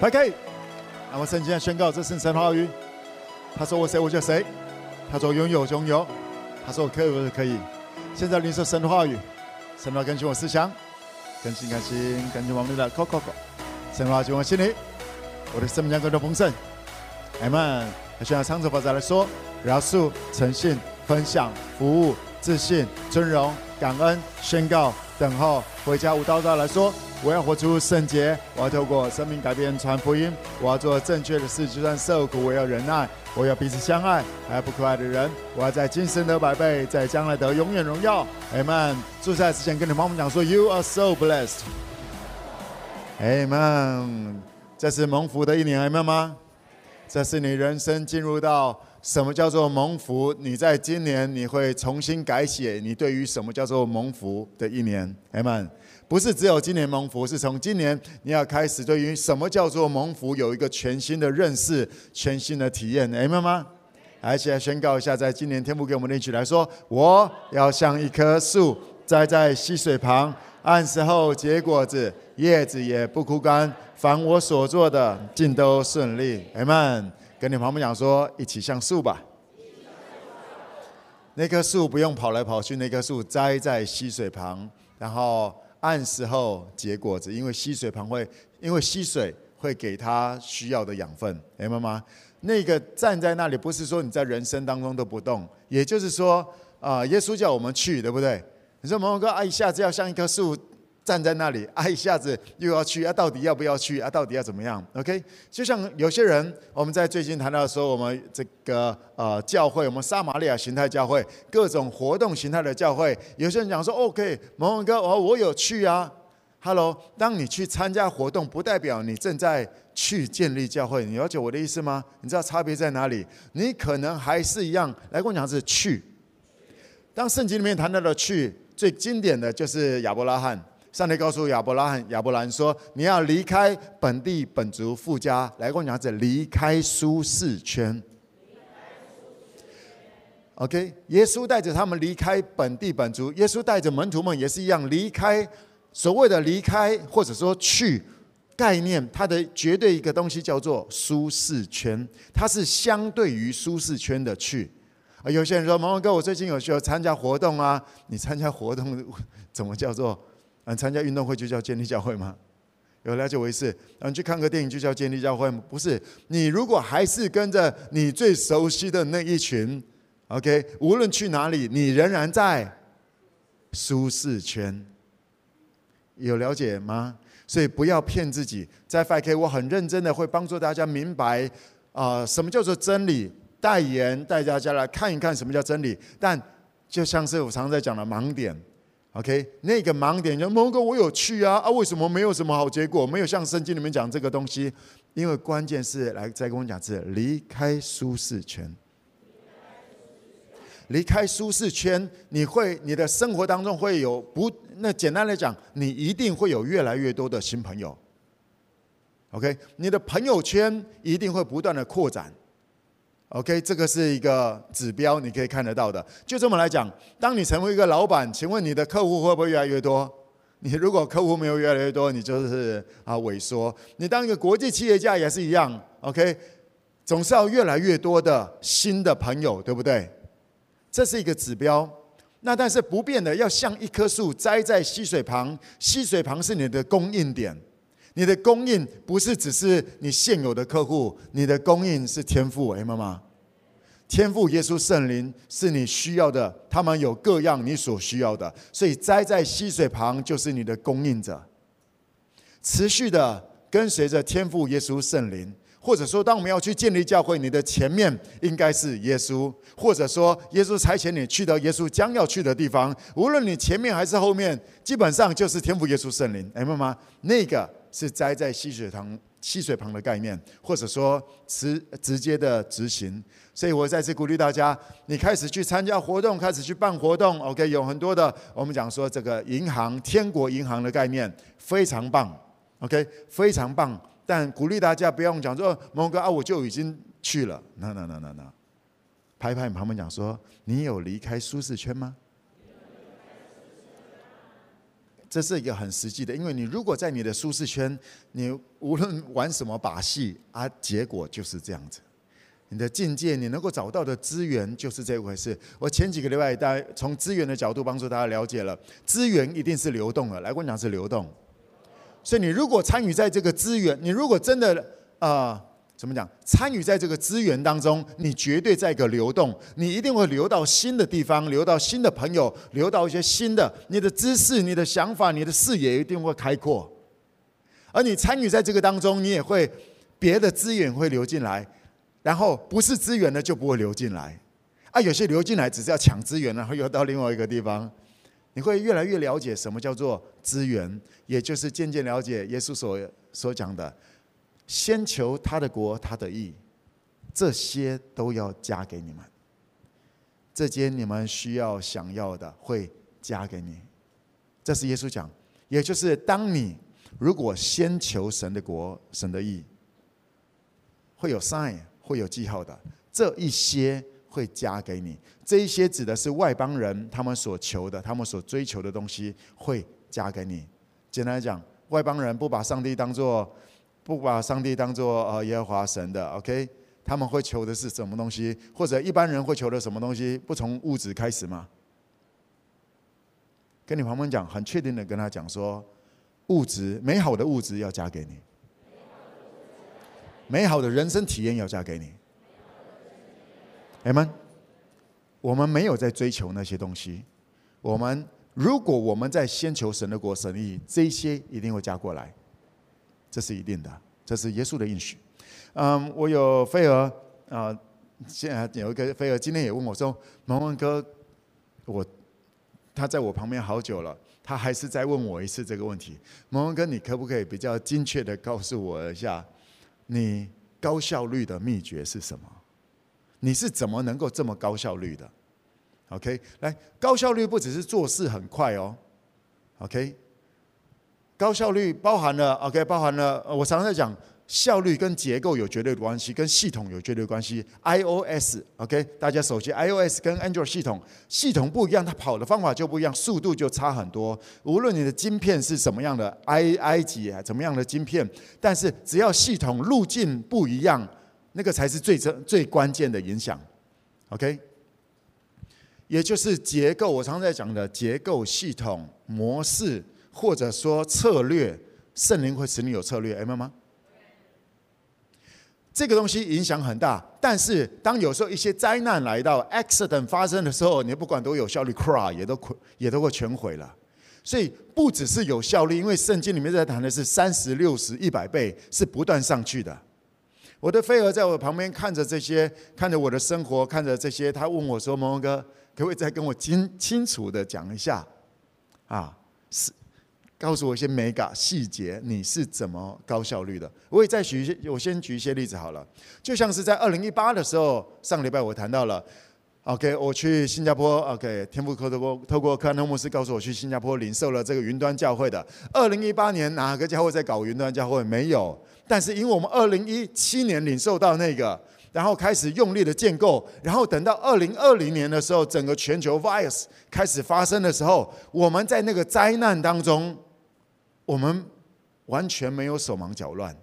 拍 K。那么圣经宣告，这是神话语。他说我谁我就谁。他说拥有拥有。他说我可以我就可以。现在领受神的话语，神话更新我思想，更新更新更新我们的 COCO。神话进我心里，我的生命将更多丰盛。阿门。他需要长者法再来说，饶恕、诚信、分享、服务、自信、尊荣、感恩、宣告、等候、回家。无道道来说。我要活出圣洁，我要透过生命改变传福音，我要做正确的事，就算受苦，我要忍耐，我要彼此相爱，还有不可爱的人，我要在今生得百倍，在将来得永远荣耀。Amen。祝赛之前跟你妈妈讲说，You are so blessed。Amen。这是蒙福的一年，Amen 吗？这是你人生进入到什么叫做蒙福？你在今年你会重新改写你对于什么叫做蒙福的一年，Amen。不是只有今年蒙福，是从今年你要开始对于什么叫做蒙福有一个全新的认识、全新的体验，明白吗？而且宣告一下，在今年天父给我们的应许来说，我要像一棵树栽在溪水旁，按时候结果子，叶子也不枯干，凡我所做的尽都顺利。阿门。跟你旁边讲说，一起像树吧。那棵树不用跑来跑去，那棵树栽在溪水旁，然后。按时候结果子，因为溪水旁会，因为溪水会给他需要的养分，明白吗？那个站在那里，不是说你在人生当中都不动，也就是说，啊，耶稣叫我们去，对不对？你说某某哥啊，一下子要像一棵树。站在那里啊，一下子又要去啊，到底要不要去啊？到底要怎么样？OK，就像有些人，我们在最近谈到说，我们这个呃教会，我们撒玛利亚形态教会，各种活动形态的教会，有些人讲说，OK，某某哥，哦，我有去啊。Hello，当你去参加活动，不代表你正在去建立教会，你了解我的意思吗？你知道差别在哪里？你可能还是一样，来跟我讲是去。当圣经里面谈到的去，最经典的就是亚伯拉罕。上帝告诉亚伯拉罕、亚伯兰说：“你要离开本地本族富家，来跟我讲，这离开舒适圈。” OK，耶稣带着他们离开本地本族，耶稣带着门徒们也是一样离开。所谓的离开或者说去概念，它的绝对一个东西叫做舒适圈，它是相对于舒适圈的去。啊，有些人说：“毛毛哥，我最近有需要参加活动啊，你参加活动 怎么叫做？”嗯，参加运动会就叫建立教会吗？有了解我意思？嗯，去看个电影就叫建立教会吗？不是。你如果还是跟着你最熟悉的那一群，OK，无论去哪里，你仍然在舒适圈。有了解吗？所以不要骗自己。在 FK 我很认真的会帮助大家明白啊、什么叫做真理，代言带大家来看一看什么叫真理。但就像是我常在讲的盲点。OK，那个盲点就某个我有去啊啊，为什么没有什么好结果？没有像圣经里面讲这个东西，因为关键是来再跟我讲是离开舒适圈。离开舒适圈，你会你的生活当中会有不？那简单来讲，你一定会有越来越多的新朋友。OK，你的朋友圈一定会不断的扩展。OK，这个是一个指标，你可以看得到的。就这么来讲，当你成为一个老板，请问你的客户会不会越来越多？你如果客户没有越来越多，你就是啊萎缩。你当一个国际企业家也是一样，OK，总是要越来越多的新的朋友，对不对？这是一个指标。那但是不变的，要像一棵树栽在溪水旁，溪水旁是你的供应点。你的供应不是只是你现有的客户，你的供应是天赋，哎妈妈，天赋耶稣圣灵是你需要的，他们有各样你所需要的，所以栽在溪水旁就是你的供应者，持续的跟随着天赋耶稣圣灵，或者说当我们要去建立教会，你的前面应该是耶稣，或者说耶稣差遣你去到耶稣将要去的地方，无论你前面还是后面，基本上就是天赋耶稣圣灵，哎妈妈，那个。是栽在溪水旁，溪水旁的概念，或者说直直接的执行。所以我再次鼓励大家，你开始去参加活动，开始去办活动。OK，有很多的，我们讲说这个银行，天国银行的概念非常棒。OK，非常棒。但鼓励大家不用讲说蒙哥啊，我就已经去了。No No No No No，拍拍你旁边讲说，你有离开舒适圈吗？这是一个很实际的，因为你如果在你的舒适圈，你无论玩什么把戏啊，结果就是这样子。你的境界，你能够找到的资源就是这回事。我前几个礼拜，大家从资源的角度帮助大家了解了，资源一定是流动的。来，我讲是流动。所以你如果参与在这个资源，你如果真的啊。怎么讲？参与在这个资源当中，你绝对在一个流动，你一定会流到新的地方，流到新的朋友，流到一些新的，你的知识、你的想法、你的视野一定会开阔。而你参与在这个当中，你也会别的资源会流进来，然后不是资源的就不会流进来。啊，有些流进来只是要抢资源，然后又到另外一个地方，你会越来越了解什么叫做资源，也就是渐渐了解耶稣所所讲的。先求他的国，他的义，这些都要加给你们。这些你们需要、想要的，会加给你。这是耶稣讲，也就是当你如果先求神的国、神的义，会有 sign，会有记号的。这一些会加给你。这一些指的是外邦人他们所求的、他们所追求的东西，会加给你。简单来讲，外邦人不把上帝当做。不把上帝当作呃耶和华神的，OK？他们会求的是什么东西？或者一般人会求的什么东西？不从物质开始吗？跟你旁边讲，很确定的跟他讲说，物质美好的物质要加给你，美好的人生体验要加给你。阿们，我们没有在追求那些东西。我们如果我们在先求神的国、神意，这些一定会加过来。这是一定的，这是耶稣的应许。嗯，我有飞儿啊，现在有一个飞儿，今天也问我说：“蒙文哥，我他在我旁边好久了，他还是再问我一次这个问题。蒙文哥，你可不可以比较精确的告诉我一下，你高效率的秘诀是什么？你是怎么能够这么高效率的？OK，来，高效率不只是做事很快哦，OK。高效率包含了 OK，包含了我常常在讲效率跟结构有绝对的关系，跟系统有绝对关系。iOS OK，大家手机 iOS 跟 Android 系统系统不一样，它跑的方法就不一样，速度就差很多。无论你的晶片是什么样的 i i 几啊，怎么样的晶片，但是只要系统路径不一样，那个才是最最最关键的影响。OK，也就是结构，我常常在讲的结构、系统、模式。或者说策略，圣灵会使你有策略，明白吗？这个东西影响很大，但是当有时候一些灾难来到，accident 发生的时候，你不管多有效率，cry 也都也都会全毁了。所以不只是有效率，因为圣经里面在谈的是三十六十一百倍，是不断上去的。我的飞蛾在我旁边看着这些，看着我的生活，看着这些，他问我说：“蒙蒙哥，可不可以再跟我清清楚的讲一下？”啊，是。告诉我一些美感细节，你是怎么高效率的？我也再举一些，我先举一些例子好了。就像是在二零一八的时候，上礼拜我谈到了，OK，我去新加坡，OK，天父透过透过克兰特牧师告诉我去新加坡领受了这个云端教会的。二零一八年哪个教会在搞云端教会？没有。但是因为我们二零一七年领受到那个，然后开始用力的建构，然后等到二零二零年的时候，整个全球 virus 开始发生的时候，我们在那个灾难当中。我们完全没有手忙脚乱，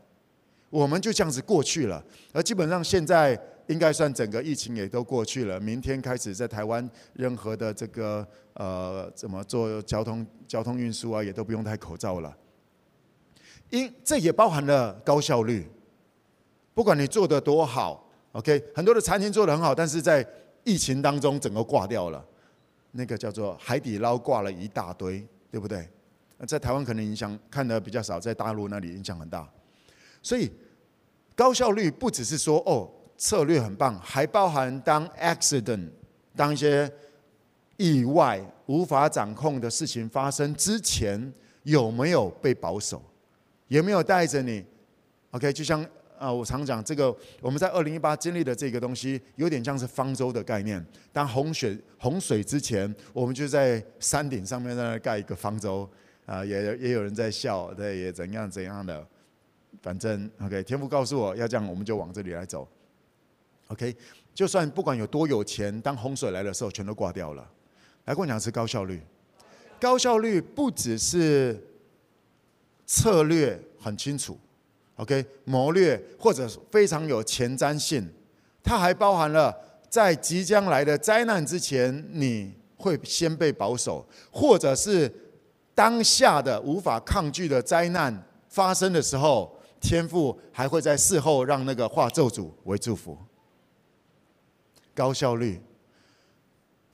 我们就这样子过去了。而基本上现在应该算整个疫情也都过去了。明天开始在台湾任何的这个呃怎么做交通交通运输啊，也都不用戴口罩了。因这也包含了高效率，不管你做的多好，OK，很多的餐厅做的很好，但是在疫情当中整个挂掉了。那个叫做海底捞挂了一大堆，对不对？在台湾可能影响看得比较少，在大陆那里影响很大。所以高效率不只是说哦策略很棒，还包含当 accident 当一些意外无法掌控的事情发生之前，有没有被保守？有没有带着你？OK，就像啊，我常讲这个，我们在二零一八经历的这个东西，有点像是方舟的概念。当洪水洪水之前，我们就在山顶上面在那盖一个方舟。啊，也也有人在笑，对，也怎样怎样的，反正 OK，天父告诉我要这样，我们就往这里来走。OK，就算不管有多有钱，当洪水来的时候，全都挂掉了。来，跟我讲是高效率，高效率不只是策略很清楚，OK，谋略或者非常有前瞻性，它还包含了在即将来的灾难之前，你会先被保守，或者是当下的无法抗拒的灾难发生的时候，天父还会在事后让那个化咒诅为祝福。高效率，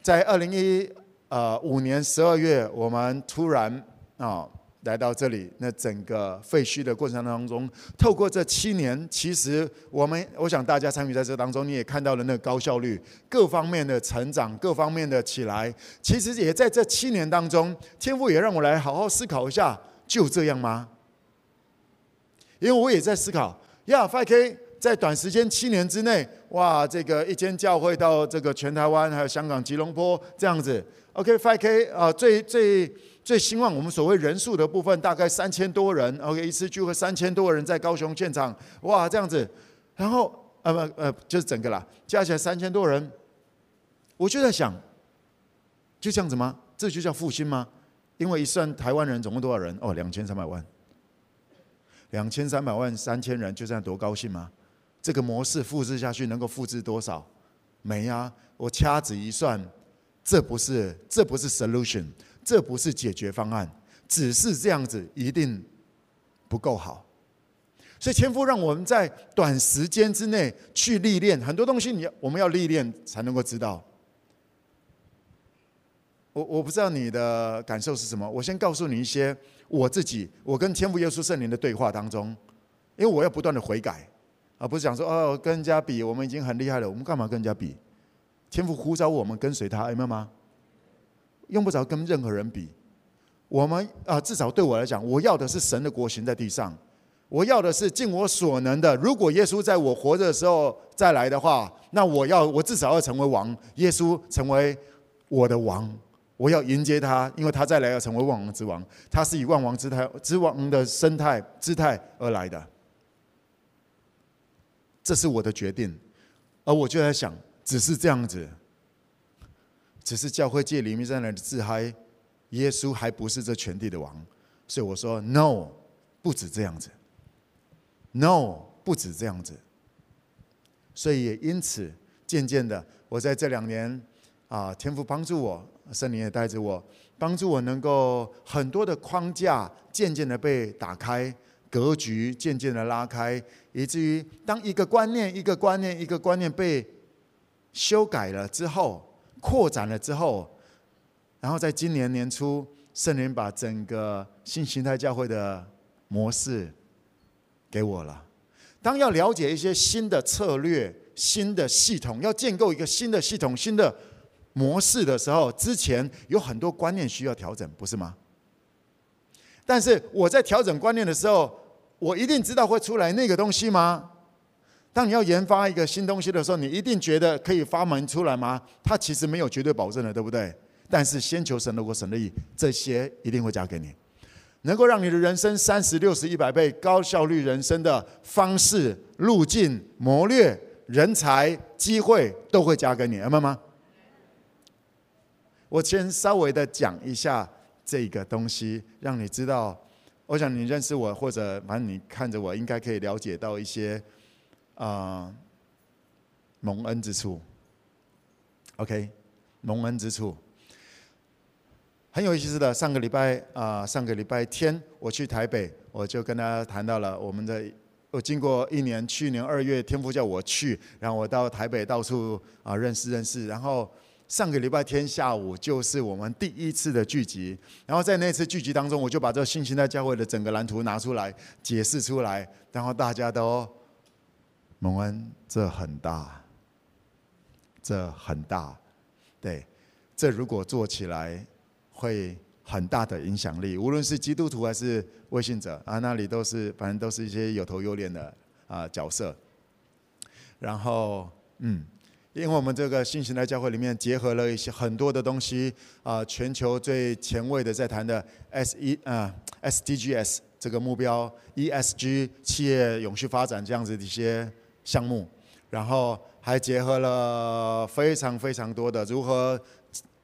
在二零一呃五年十二月，我们突然啊、来到这里。那整个废墟的过程当中，透过这七年，其实我们我想大家参与在这当中，你也看到了那个高效率，各方面的成长，各方面的起来。其实也在这七年当中，天父也让我来好好思考一下，就这样吗？因为我也在思考，呀，5K。在短时间七年之内，哇，这个一间教会到这个全台湾，还有香港吉隆坡这样子。OK，5K 啊，最最最兴旺我们所谓人数的部分，大概三千多人。OK，一次聚会三千多人在高雄现场，哇，这样子。然后呃不呃就是整个啦，加起来三千多人。我就在想，就这样子吗？这就叫复兴吗？因为一算台湾人总共多少人？哦，两千三百万。两千三百万三千人，就这样多高兴吗？这个模式复制下去能够复制多少？没啊！我掐指一算，这不是这不是 solution，这不是解决方案，只是这样子一定不够好。所以天父让我们在短时间之内去历练很多东西，你要我们要历练才能够知道。我我不知道你的感受是什么，我先告诉你一些我自己，我跟天父耶稣圣灵的对话当中，因为我要不断的悔改。而不是讲说哦，跟人家比，我们已经很厉害了，我们干嘛跟人家比？天父呼召我们跟随他，明白吗？用不着跟任何人比。我们啊，至少对我来讲，我要的是神的国行在地上，我要的是尽我所能的。如果耶稣在我活着的时候再来的话，那我要我至少要成为王，耶稣成为我的王，我要迎接他，因为他再来要成为万王之王，他是以万王之态之王的生态姿态而来的。这是我的决定，而我就在想，只是这样子，只是教会界里面在那里自嗨，耶稣还不是这全地的王，所以我说 no，不止这样子，no，不止这样子，所以也因此渐渐的，我在这两年啊，天父帮助我，圣灵也带着我，帮助我能够很多的框架渐渐的被打开。格局渐渐的拉开，以至于当一个观念、一个观念、一个观念被修改了之后，扩展了之后，然后在今年年初，圣灵把整个新形态教会的模式给我了。当要了解一些新的策略、新的系统，要建构一个新的系统、新的模式的时候，之前有很多观念需要调整，不是吗？但是我在调整观念的时候，我一定知道会出来那个东西吗？当你要研发一个新东西的时候，你一定觉得可以发明出来吗？它其实没有绝对保证的，对不对？但是先求神如果、神的意，这些一定会加给你，能够让你的人生三十六十一百倍高效率人生的方式、路径、谋略、人才、机会都会加给你，明白吗？我先稍微的讲一下这个东西，让你知道。我想你认识我，或者反正你看着我，应该可以了解到一些啊、蒙恩之处。OK，蒙恩之处很有意思的。上个礼拜啊、上个礼拜天我去台北，我就跟大家谈到了我们的。我经过一年，去年二月天父叫我去，然后我到台北到处啊认识认识，然后。上个礼拜天下午就是我们第一次的聚集，然后在那次聚集当中，我就把这个新形态教会的整个蓝图拿出来解释出来，然后大家都蒙恩，这很大，这很大，对，这如果做起来会很大的影响力，无论是基督徒还是未信者啊，那里都是反正都是一些有头有脸的啊角色，然后嗯。因为我们这个新形态教会里面结合了一些很多的东西啊，全球最前卫的在谈的 S 一啊 SDGs 这个目标，ESG 企业永续发展这样子的一些项目，然后还结合了非常非常多的如何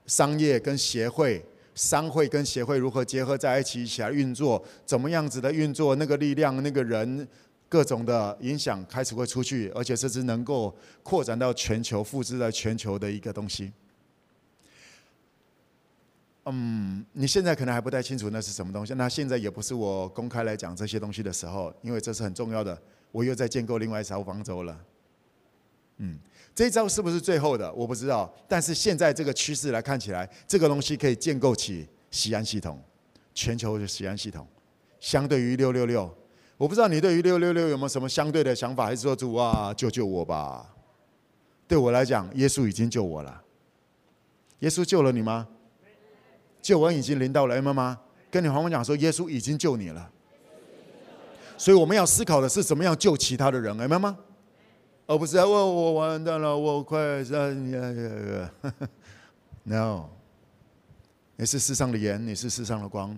商业跟协会商会跟协会如何结合在一起，一起来运作，怎么样子的运作，那个力量，那个人，各种的影响开始会出去，而且这是能够扩展到全球，复制在全球的一个东西。嗯，你现在可能还不太清楚那是什么东西，那现在也不是我公开来讲这些东西的时候，因为这是很重要的。我又在建构另外一艘方舟了。嗯。这一招是不是最后的？我不知道。但是现在这个趋势来看起来，这个东西可以建构起西安系统，全球的西安系统。相对于六六六，我不知道你对于六六六有没有什么相对的想法，还是说主啊，救救我吧？对我来讲，耶稣已经救我了。耶稣救了你吗？救恩已经临到了，妈妈跟你黄黄讲说，耶稣已经救你了。所以我们要思考的是怎么样救其他的人，明白吗。而不是我我完蛋了，我快死呀！No，你是世上的盐，你是世上的光，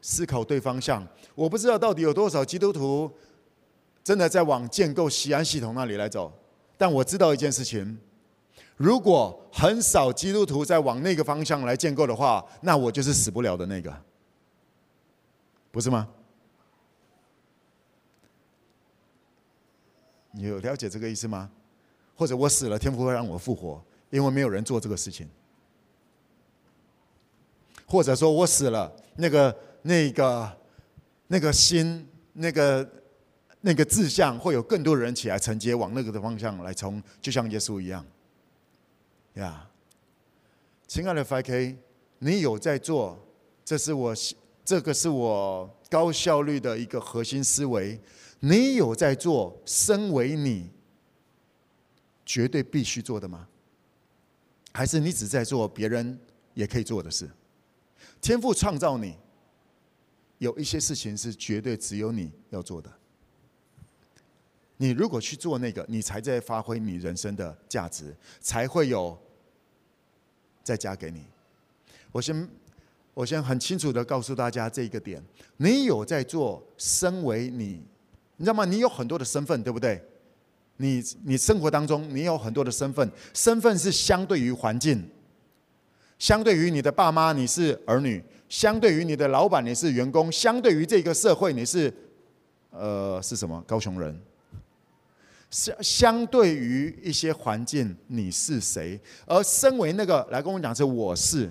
思考对方向。我不知道到底有多少基督徒真的在往建构锡安系统那里来走，但我知道一件事情：如果很少基督徒在往那个方向来建构的话，那我就是死不了的那个，不是吗？你有了解这个意思吗？或者我死了，天父会让我复活，因为没有人做这个事情。或者说我死了，那个、那个、那个心、那个、那个志向，会有更多人起来承接，往那个的方向来冲，就像耶稣一样。呀，亲爱的 FK，你有在做，这是我这个是我高效率的一个核心思维。你有在做身为你绝对必须做的吗？还是你只在做别人也可以做的事？天赋创造你，有一些事情是绝对只有你要做的。你如果去做那个，你才在发挥你人生的价值，才会有再加给你。我先我先很清楚的告诉大家这一个点：你有在做身为你。你知道吗？你有很多的身份，对不对？你你生活当中，你有很多的身份，身份是相对于环境，相对于你的爸妈，你是儿女；相对于你的老板，你是员工；相对于这个社会，你是呃是什么？高雄人。相相对于一些环境，你是谁？而身为那个来跟我讲，是我是，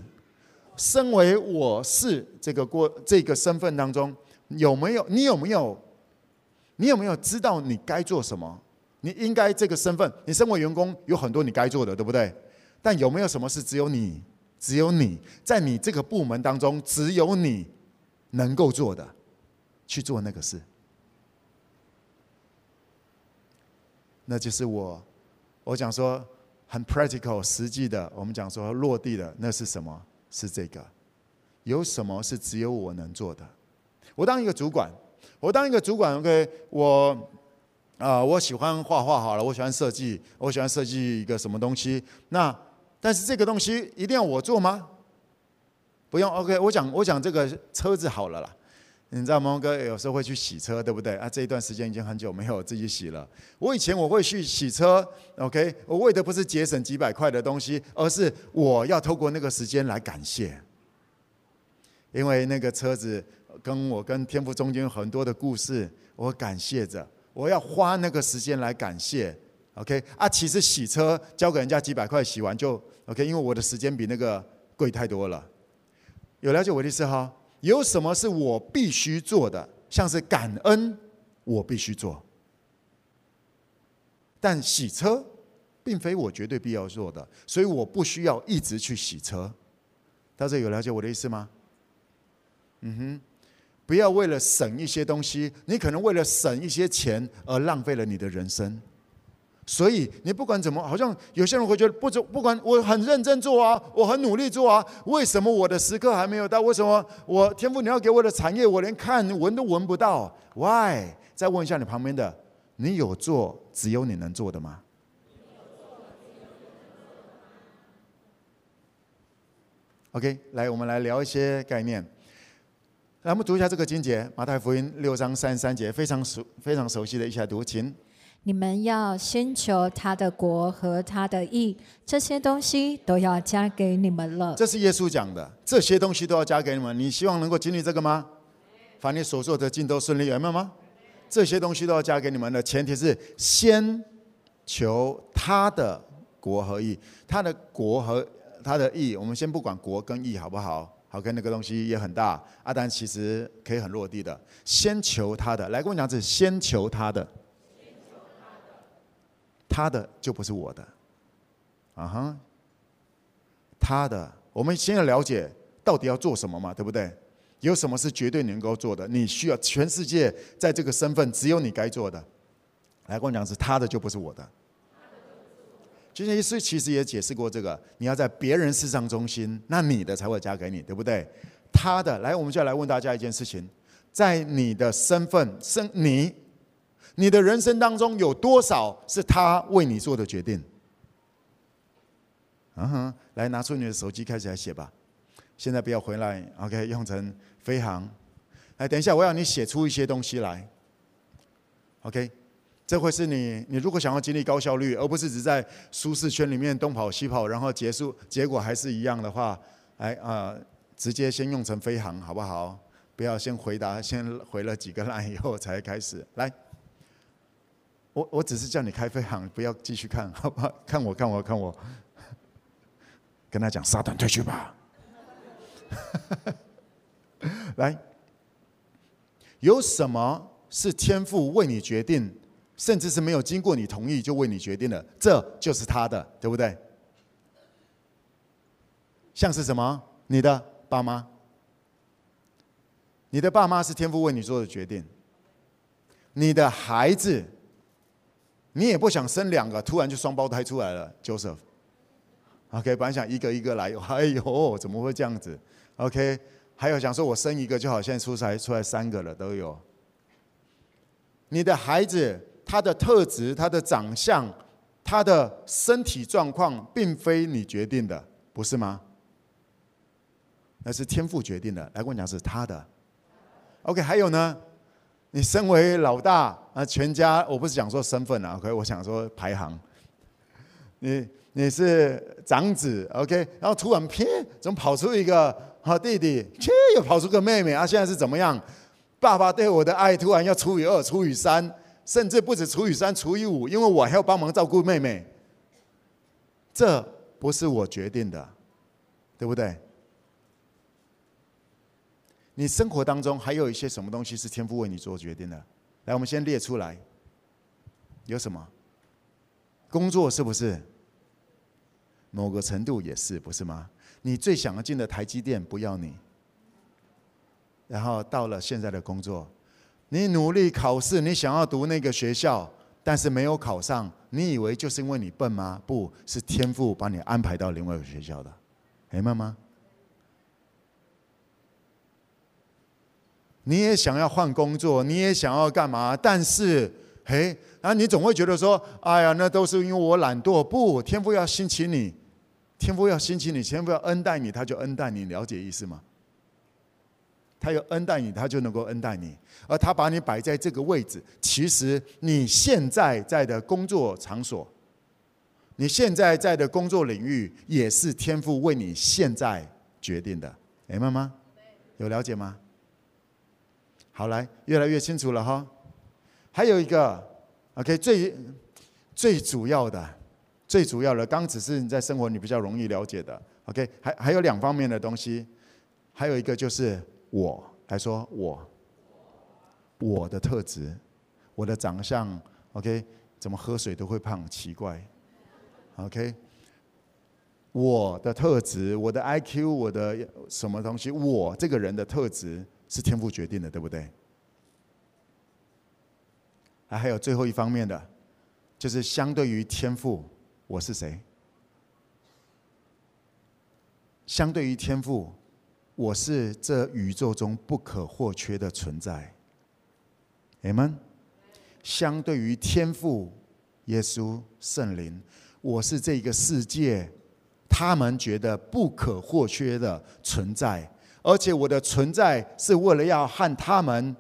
身为我是这个过这个身份当中，有没有你有没有？你有没有知道你该做什么？你应该这个身份，你身为员工有很多你该做的，对不对？但有没有什么是只有你、只有你在你这个部门当中只有你能够做的，去做那个事？那就是我，我讲说很 practical、实际的，我们讲说落地的，那是什么？是这个。有什么是只有我能做的？我当一个主管。我当一个主管，OK，我啊、我喜欢画画，好了，我喜欢设计，我喜欢设计一个什么东西。那但是这个东西一定要我做吗？不用，OK，我讲我讲这个车子好了啦。你知道蒙哥有时候会去洗车，对不对？啊，这一段时间已经很久没有自己洗了。我以前我会去洗车，OK，我为的不是节省几百块的东西，而是我要透过那个时间来感谢，因为那个车子。跟我跟天父中间很多的故事，我感谢着，我要花那个时间来感谢，OK 啊，其实洗车交给人家几百块洗完就 OK，因为我的时间比那个贵太多了。有了解我的意思哈？有什么是我必须做的？像是感恩，我必须做，但洗车并非我绝对必要做的，所以我不需要一直去洗车。大家有了解我的意思吗？嗯哼。不要为了省一些东西，你可能为了省一些钱而浪费了你的人生。所以你不管怎么，好像有些人会觉得不做，不管我很认真做啊，我很努力做啊，为什么我的时刻还没有到？为什么我天父你要给我的产业，我连看闻都闻不到？Why？再问一下你旁边的，你有做只有你能做的吗？OK，来，我们来聊一些概念。来，我们读一下这个经节，《马太福音》六章三十三节，非常熟、非常熟悉的，一下读，请。你们要先求他的国和他的义，这些东西都要加给你们了。这是耶稣讲的，这些东西都要加给你们。你希望能够经历这个吗？凡你所做的尽都顺利，有没有吗？这些东西都要加给你们的前提是先求他的国和义，他的国和他的义。我们先不管国跟义好不好？好，跟那个东西也很大。阿但其实可以很落地的，先求他的。来跟我讲，是先求他的。他的就不是我的，啊哈，他的，我们先要了解到底要做什么嘛，对不对？有什么是绝对能够做的？你需要全世界在这个身份只有你该做的。来跟我讲，是他的就不是我的。今天耶稣其实也解释过这个，你要在别人事上中心，那你的才会加给你，对不对？他的，来，我们就来问大家一件事情，在你的身份，生你。你的人生当中有多少是他为你做的决定？嗯哼，来拿出你的手机开始来写吧。现在不要回来，OK，用成飞航。来，等一下，我要你写出一些东西来。OK，这会是你，你如果想要经历高效率，而不是只在舒适圈里面东跑西跑，然后结束结果还是一样的话，来啊、直接先用成飞航好不好？不要先回答，先回了几个烂以后才开始来。我我只是叫你开飞航，不要继续看，好不好？看我，看我，看我，跟他讲，撒旦退去吧。来，有什么是天赋为你决定，甚至是没有经过你同意就为你决定了？这就是他的，对不对？像是什么？你的爸妈，你的爸妈是天父为你做的决定，你的孩子。你也不想生两个，突然就双胞胎出来了，Joseph。OK，本来想一个一个来，哎呦，怎么会这样子？OK，还有想说我生一个就好，现在出来出来三个了都有。你的孩子他的特质、他的长相、他的身体状况，并非你决定的，不是吗？那是天赋决定的。来跟我讲，是他的。OK，还有呢？你身为老大啊，全家我不是讲说身份啊，OK，我想说排行。你你是长子，OK，然后突然啪，怎么跑出一个好弟弟？切，又跑出个妹妹啊！现在是怎么样？爸爸对我的爱突然要除以二、除以三，甚至不止除以三、除以五，因为我还要帮忙照顾妹妹。这不是我决定的，对不对？你生活当中还有一些什么东西是天父为你做决定的？来，我们先列出来。有什么？工作是不是？某个程度也是，不是吗？你最想要进的台积电不要你，然后到了现在的工作，你努力考试，你想要读那个学校，但是没有考上，你以为就是因为你笨吗？不是，天父把你安排到另外一个学校的，明白吗？你也想要换工作，你也想要干嘛？但是，嘿，啊，你总会觉得说，哎呀，那都是因为我懒惰。不，天父要兴起你，天父要兴起你，天父要恩待你，他就恩待你。了解意思吗？他要恩待你，他就能够恩待你。而他把你摆在这个位置，其实你现在在的工作场所，你现在在的工作领域，也是天父为你现在决定的。明白吗？有了解吗？好，来，越来越清楚了哈。还有一个，OK，最最主要的，最主要的，刚只是你在生活你比较容易了解的，OK，还还有两方面的东西，还有一个就是我来说我，我的特质，我的长相，OK，怎么喝水都会胖，奇怪，OK，我的特质，我的 IQ，我的什么东西，我这个人的特质。是天赋决定的，对不对？还还有最后一方面的，就是相对于天赋，我是谁？相对于天赋，我是这宇宙中不可或缺的存在。阿门。相对于天父、耶稣、圣灵，我是这个世界他们觉得不可或缺的存在。而且我的存在是为了要和他们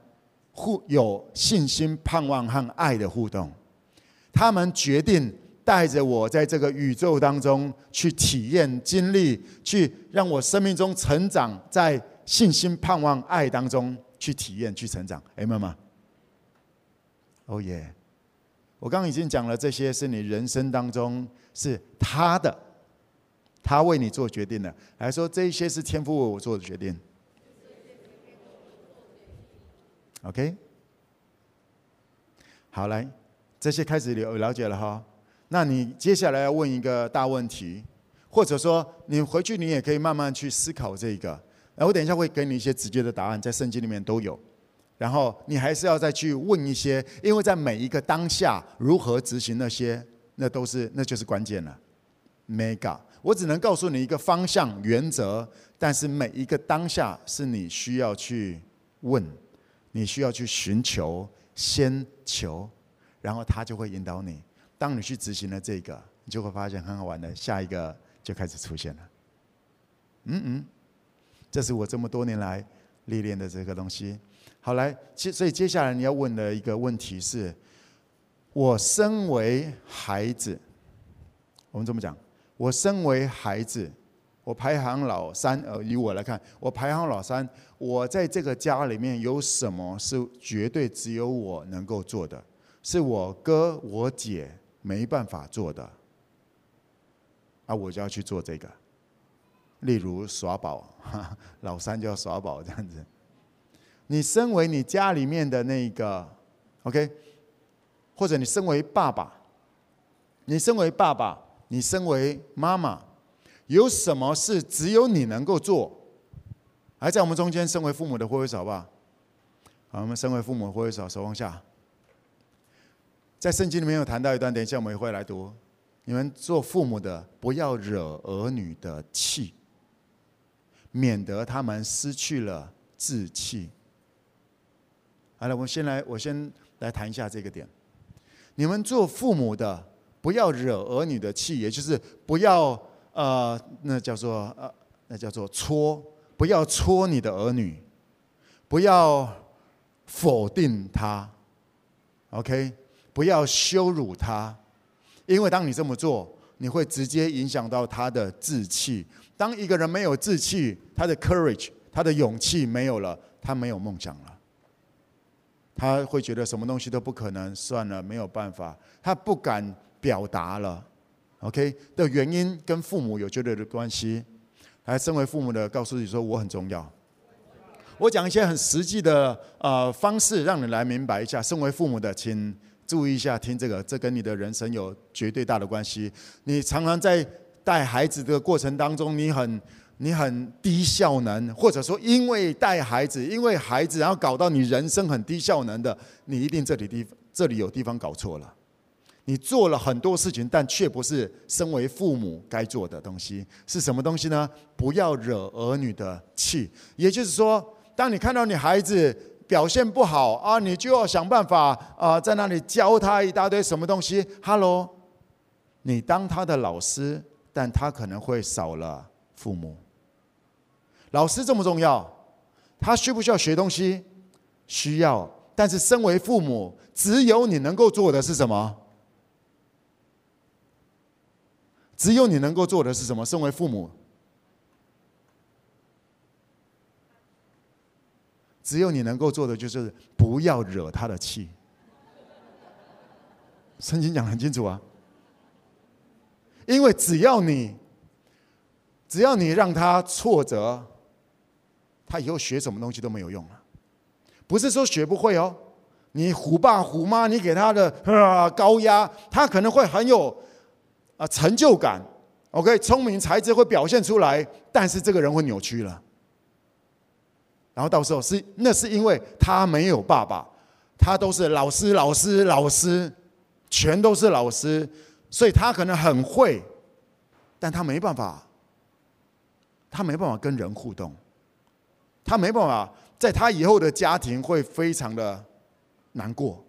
互有信心、盼望和爱的互动。他们决定带着我在这个宇宙当中去体验、经历，去让我生命中成长，在信心、盼望、爱当中去体验、去成长。哎，妈妈，哦耶！我刚刚已经讲了，这些是你人生当中是他的，他为你做决定的，还说这一些是天父为我做的决定。OK，好，来，这些开始了了解了哈。那你接下来要问一个大问题，或者说你回去你也可以慢慢去思考这个。我等一下会给你一些直接的答案，在圣经里面都有。然后你还是要再去问一些，因为在每一个当下如何执行那些，那都是那就是关键了。Mega，我只能告诉你一个方向原则，但是每一个当下是你需要去问，你需要去寻求，先求，然后他就会引导你。当你去执行了这个，你就会发现很好玩的，下一个就开始出现了。嗯嗯，这是我这么多年来历练的这个东西。好，来，接所以接下来你要问的一个问题是：我身为孩子，我们这么讲，我身为孩子，我排行老三，呃，以我来看，我排行老三，我在这个家里面有什么是绝对只有我能够做的，是我哥我姐没办法做的，啊，我就要去做这个。例如耍宝，老三就要耍宝这样子。你身为你家里面的那个，OK，或者你身为爸爸，你身为爸爸，你身为妈妈，有什么事只有你能够做？还在我们中间，身为父母的挥挥手吧。好，我们身为父母挥挥手，手往下。在圣经里面有谈到一段，等一下我们也会来读。你们做父母的，不要惹儿女的气，免得他们失去了志气。好了，我先来，我先来谈一下这个点。你们做父母的，不要惹儿女的气，也就是不要呃，那叫做呃，那叫做戳，不要戳你的儿女，不要否定他，OK，不要羞辱他，因为当你这么做，你会直接影响到他的志气。当一个人没有志气，他的 courage，他的勇气没有了，他没有梦想了。他会觉得什么东西都不可能，算了，没有办法，他不敢表达了。OK 的原因跟父母有绝对的关系。来，身为父母的告诉你说，我很重要。我讲一些很实际的呃方式，让你来明白一下。身为父母的，请注意一下，听这个，这跟你的人生有绝对大的关系。你常常在带孩子的过程当中，你很。你很低效能，或者说因为带孩子，因为孩子，然后搞到你人生很低效能的，你一定这里地这里有地方搞错了。你做了很多事情，但却不是身为父母该做的东西，是什么东西呢？不要惹儿女的气。也就是说，当你看到你孩子表现不好啊，你就要想办法啊，在那里教他一大堆什么东西。Hello，你当他的老师，但他可能会少了父母。老师这么重要，他需不需要学东西？需要。但是身为父母，只有你能够做的是什么？只有你能够做的是什么？身为父母，只有你能够做的就是不要惹他的气。圣经讲很清楚啊，因为只要你，只要你让他挫折。他以后学什么东西都没有用了，不是说学不会哦。你虎爸虎妈，你给他的高压，他可能会很有啊成就感。OK，聪明才智会表现出来，但是这个人会扭曲了。然后到时候是那是因为他没有爸爸，他都是老师老师老师，全都是老师，所以他可能很会，但他没办法，他没办法跟人互动。他没办法，在他以后的家庭会非常的难过。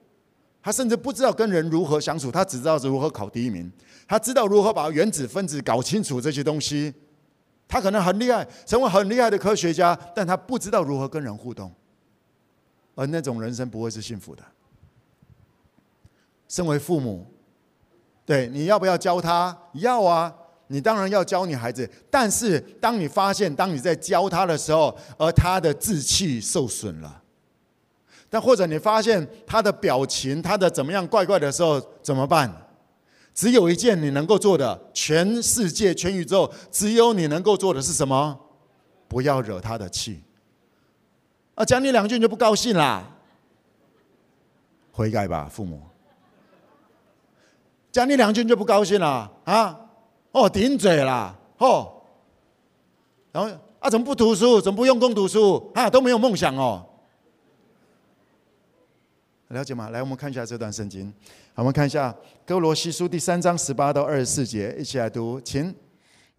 他甚至不知道跟人如何相处，他只知道如何考第一名。他知道如何把原子分子搞清楚这些东西。他可能很厉害，成为很厉害的科学家，但他不知道如何跟人互动。而那种人生不会是幸福的。身为父母，对，你要不要教他？要啊，你当然要教你孩子。但是当你发现，当你在教他的时候，而他的志气受损了，但或者你发现他的表情，他的怎么样怪怪的时候，怎么办？只有一件你能够做的，全世界、全宇宙，只有你能够做的是什么？不要惹他的气。啊，讲你两句你就不高兴啦？悔改吧，父母。讲你两句你就不高兴了啊？哦，顶嘴啦，哦。然后啊，怎么不读书？怎么不用功读书？啊，都没有梦想哦。了解吗？来，我们看一下这段圣经。我们看一下哥罗西书第三章十八到二十四节，一起来读，请。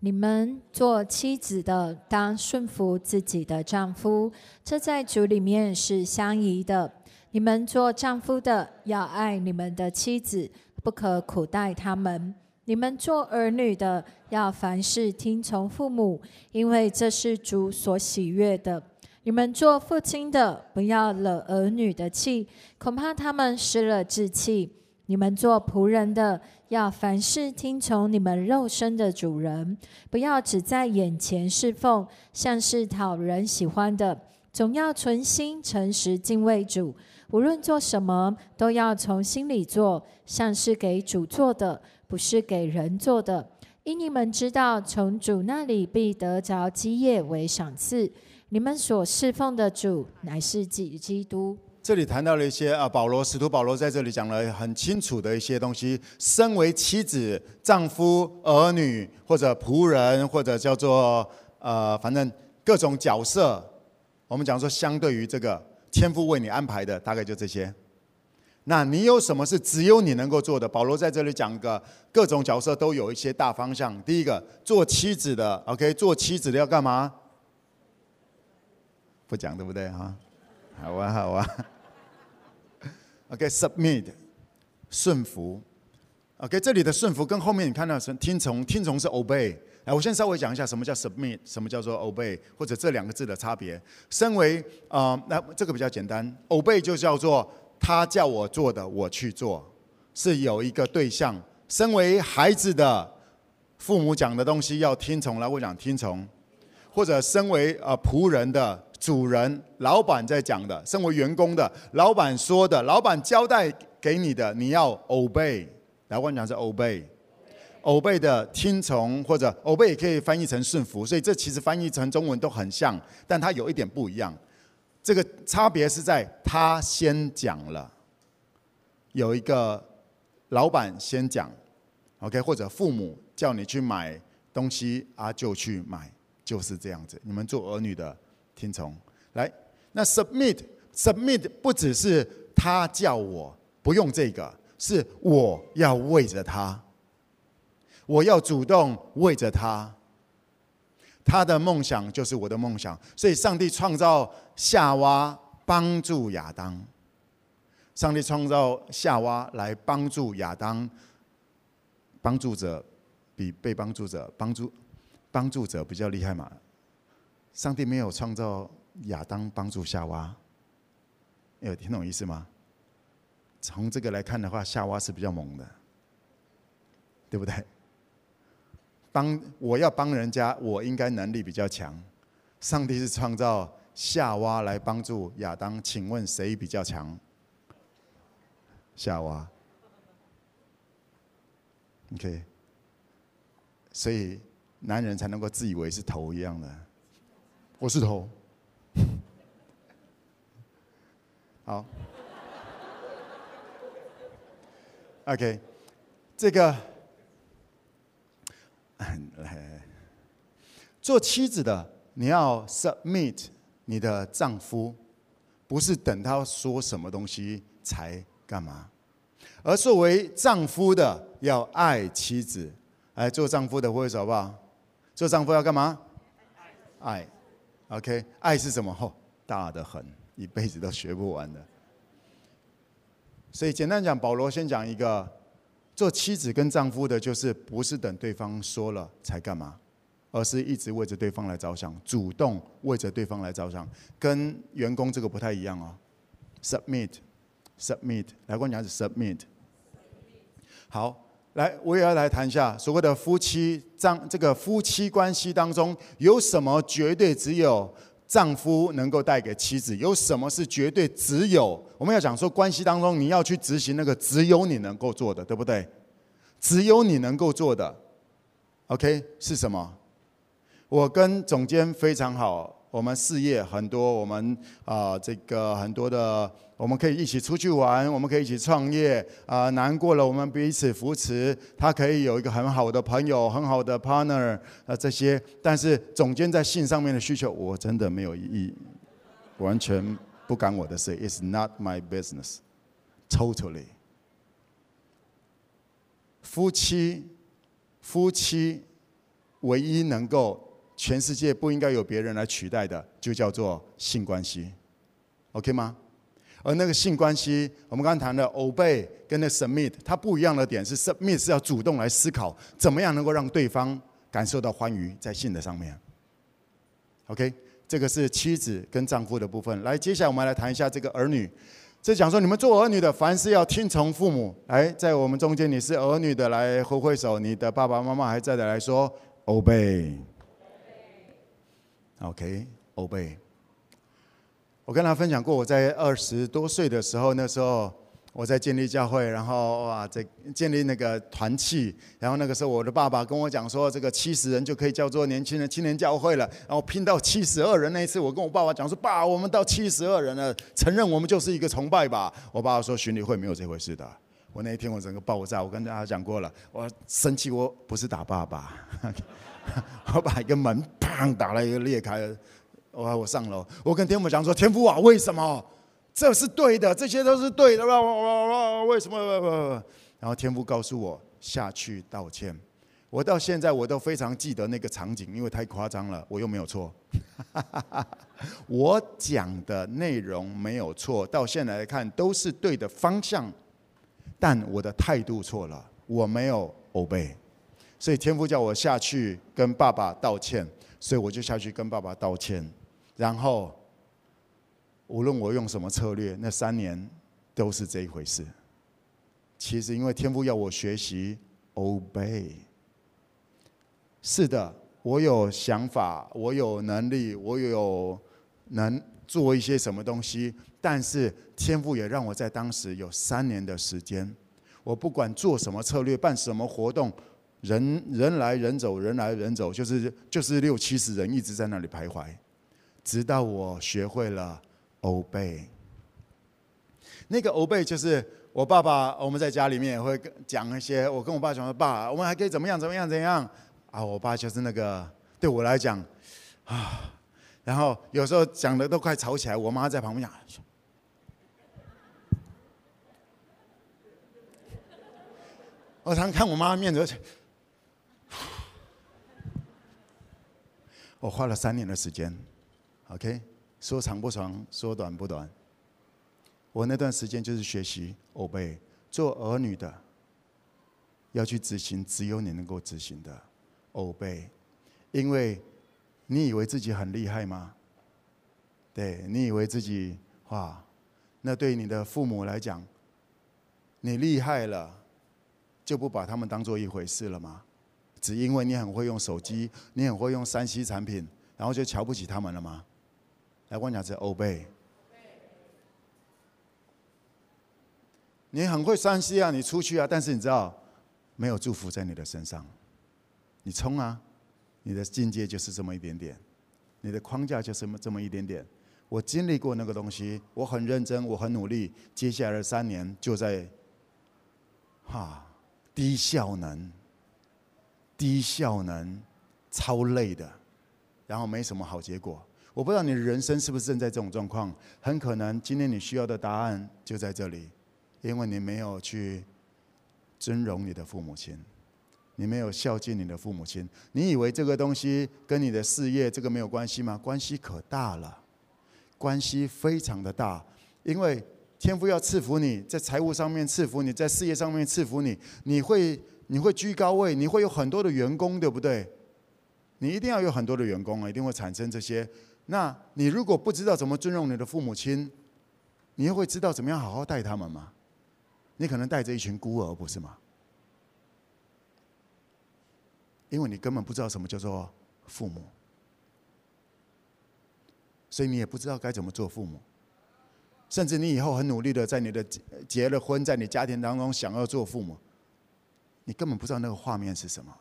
你们做妻子的，当顺服自己的丈夫，这在主里面是相宜的。你们做丈夫的，要爱你们的妻子，不可苦待他们。你们做儿女的，要凡事听从父母，因为这是主所喜悦的。你们做父亲的，不要惹儿女的气，恐怕他们失了志气。你们做仆人的，要凡事听从你们肉身的主人，不要只在眼前侍奉，像是讨人喜欢的，总要存心诚实敬畏主。无论做什么，都要从心里做，像是给主做的，不是给人做的。因你们知道，从主那里必得着基业为赏赐。你们所侍奉的主乃是基基督。这里谈到了一些啊，保罗使徒保罗在这里讲了很清楚的一些东西。身为妻子、丈夫、儿女或者仆人，或者叫做呃，反正各种角色，我们讲说相对于这个天父为你安排的，大概就这些。那你有什么是只有你能够做的？保罗在这里讲个各种角色都有一些大方向。第一个，做妻子的，OK，做妻子的要干嘛？不讲对不对哈？好啊好啊。OK，submit，顺服。OK，这里的顺服跟后面你看到是听从，听从是 obey。来，我先稍微讲一下什么叫 submit，什么叫做 obey，或者这两个字的差别。身为啊、呃，那这个比较简单，obey 就叫做他叫我做的，我去做，是有一个对象。身为孩子的父母讲的东西要听从，来我讲听从，或者身为啊仆人的。主人、老板在讲的，身为员工的，老板说的，老板交代给你的，你要 obey。来，我讲是 obey，obey 的听从或者 obey 也可以翻译成顺服，所以这其实翻译成中文都很像，但它有一点不一样。这个差别是在他先讲了，有一个老板先讲，OK，或者父母叫你去买东西啊，就去买，就是这样子。你们做儿女的。听从，来，那 submit submit 不只是他叫我，不用这个，是我要为着他，我要主动为着他，他的梦想就是我的梦想，所以上帝创造夏娃帮助亚当，上帝创造夏娃来帮助亚当，帮助者比被帮助者帮助帮助者比较厉害嘛。上帝没有创造亚当帮助夏娃，有听懂意思吗？从这个来看的话，夏娃是比较猛的，对不对？帮我要帮人家，我应该能力比较强。上帝是创造夏娃来帮助亚当，请问谁比较强？夏娃。OK，所以男人才能够自以为是头一样的。我是头，好，OK，这个来，做妻子的你要 submit 你的丈夫，不是等他说什么东西才干嘛，而作为丈夫的要爱妻子，来做丈夫的挥手好不好？做丈夫要干嘛？爱。OK，爱是什么？吼，大的很，一辈子都学不完的。所以简单讲，保罗先讲一个，做妻子跟丈夫的，就是不是等对方说了才干嘛，而是一直为着对方来着想，主动为着对方来着想，跟员工这个不太一样哦。Submit，Submit，来，我讲是 Submit。好，来，我也要来谈一下所谓的夫妻丈这个夫妻关系当中有什么绝对只有丈夫能够带给妻子？有什么是绝对只有我们要讲说关系当中你要去执行那个只有你能够做的，对不对？只有你能够做的，OK 是什么？我跟总监非常好。我们事业很多，我们啊、这个很多的，我们可以一起出去玩，我们可以一起创业啊、难过了，我们彼此扶持。他可以有一个很好的朋友，很好的 partner 啊、这些。但是总监在性上面的需求，我真的没有意义，完全不干我的事。It's not my business, totally。夫妻，夫妻，唯一能够。全世界不应该有别人来取代的，就叫做性关系，OK 吗？而那个性关系，我们刚刚谈的 obey 跟那 submit，它不一样的点是 submit 是要主动来思考，怎么样能够让对方感受到欢愉在性的上面。OK，这个是妻子跟丈夫的部分。来，接下来我们来谈一下这个儿女。这讲说你们做儿女的，凡事要听从父母。来，在我们中间你是儿女的，来挥挥手。你的爸爸妈妈还在的，来说 obey。OK，obey。我跟他分享过，我在二十多岁的时候，那时候我在建立教会，然后哇，在建立那个团契，然后那个时候我的爸爸跟我讲说，这个七十人就可以叫做年轻人青年教会了，然后拼到七十二人那一次，我跟我爸爸讲说，爸，我们到七十二人了，承认我们就是一个崇拜吧。我爸爸说，巡礼会没有这回事的。我那一天我整个爆炸，我跟大家讲过了，我生气，我不是打爸爸。我把一个门砰打了一个裂开，我我上楼，我跟天父讲说：“天父啊，为什么这是对的？这些都是对的吧？为什么？”然后天父告诉我下去道歉。我到现在我都非常记得那个场景，因为太夸张了，我又没有错。我讲的内容没有错，到现在来看都是对的方向，但我的态度错了，我没有 obey。所以天父叫我下去跟爸爸道歉，所以我就下去跟爸爸道歉。然后，无论我用什么策略，那三年都是这一回事。其实因为天父要我学习 obey。是的，我有想法，我有能力，我有能做一些什么东西，但是天父也让我在当时有三年的时间，我不管做什么策略，办什么活动。人人来人走，人来人走，就是就是六七十人一直在那里徘徊，直到我学会了 obey。那个 obey 就是我爸爸，我们在家里面也会讲一些。我跟我爸讲说：“爸，我们还可以怎么样？怎么样？怎样？”啊，我爸就是那个对我来讲啊，然后有时候讲的都快吵起来，我妈在旁边讲。我常看我妈面子。我花了三年的时间，OK，说长不长，说短不短。我那段时间就是学习 obey，做儿女的要去执行只有你能够执行的 obey，因为你以为自己很厉害吗？对，你以为自己哇，那对你的父母来讲，你厉害了，就不把他们当做一回事了吗？只因为你很会用手机，你很会用三 C 产品，然后就瞧不起他们了吗？来，我讲是 obey。你很会山西啊，你出去啊，但是你知道没有祝福在你的身上。你冲啊，你的境界就是这么一点点，你的框架就是这么这么一点点。我经历过那个东西，我很认真，我很努力。接下来的三年就在哈低效能。低效能、超累的，然后没什么好结果。我不知道你的人生是不是正在这种状况？很可能今天你需要的答案就在这里，因为你没有去尊荣你的父母亲，你没有孝敬你的父母亲。你以为这个东西跟你的事业这个没有关系吗？关系可大了，关系非常的大。因为天父要赐福你，在财务上面赐福你，在事业上面赐福你，你会。你会居高位，你会有很多的员工，对不对？你一定要有很多的员工啊，一定会产生这些。那你如果不知道怎么尊重你的父母亲，你又会知道怎么样好好带他们吗？你可能带着一群孤儿，不是吗？因为你根本不知道什么叫做父母，所以你也不知道该怎么做父母。甚至你以后很努力的在你的结了婚，在你家庭当中想要做父母，你根本不知道那个画面是什么。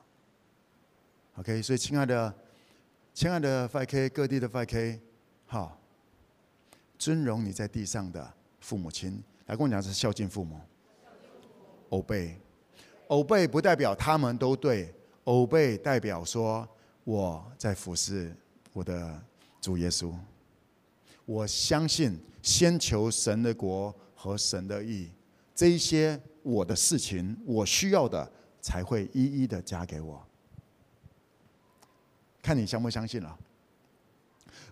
OK，所以亲爱的、亲爱的 5K 各地的 5K，好，尊荣你在地上的父母亲，来跟我讲是孝敬父母，obey，obey 不代表他们都对。obey 代表说我在服侍我的主耶稣，我相信先求神的国和神的义，这一些我的事情我需要的才会一一的加给我，看你相不相信了。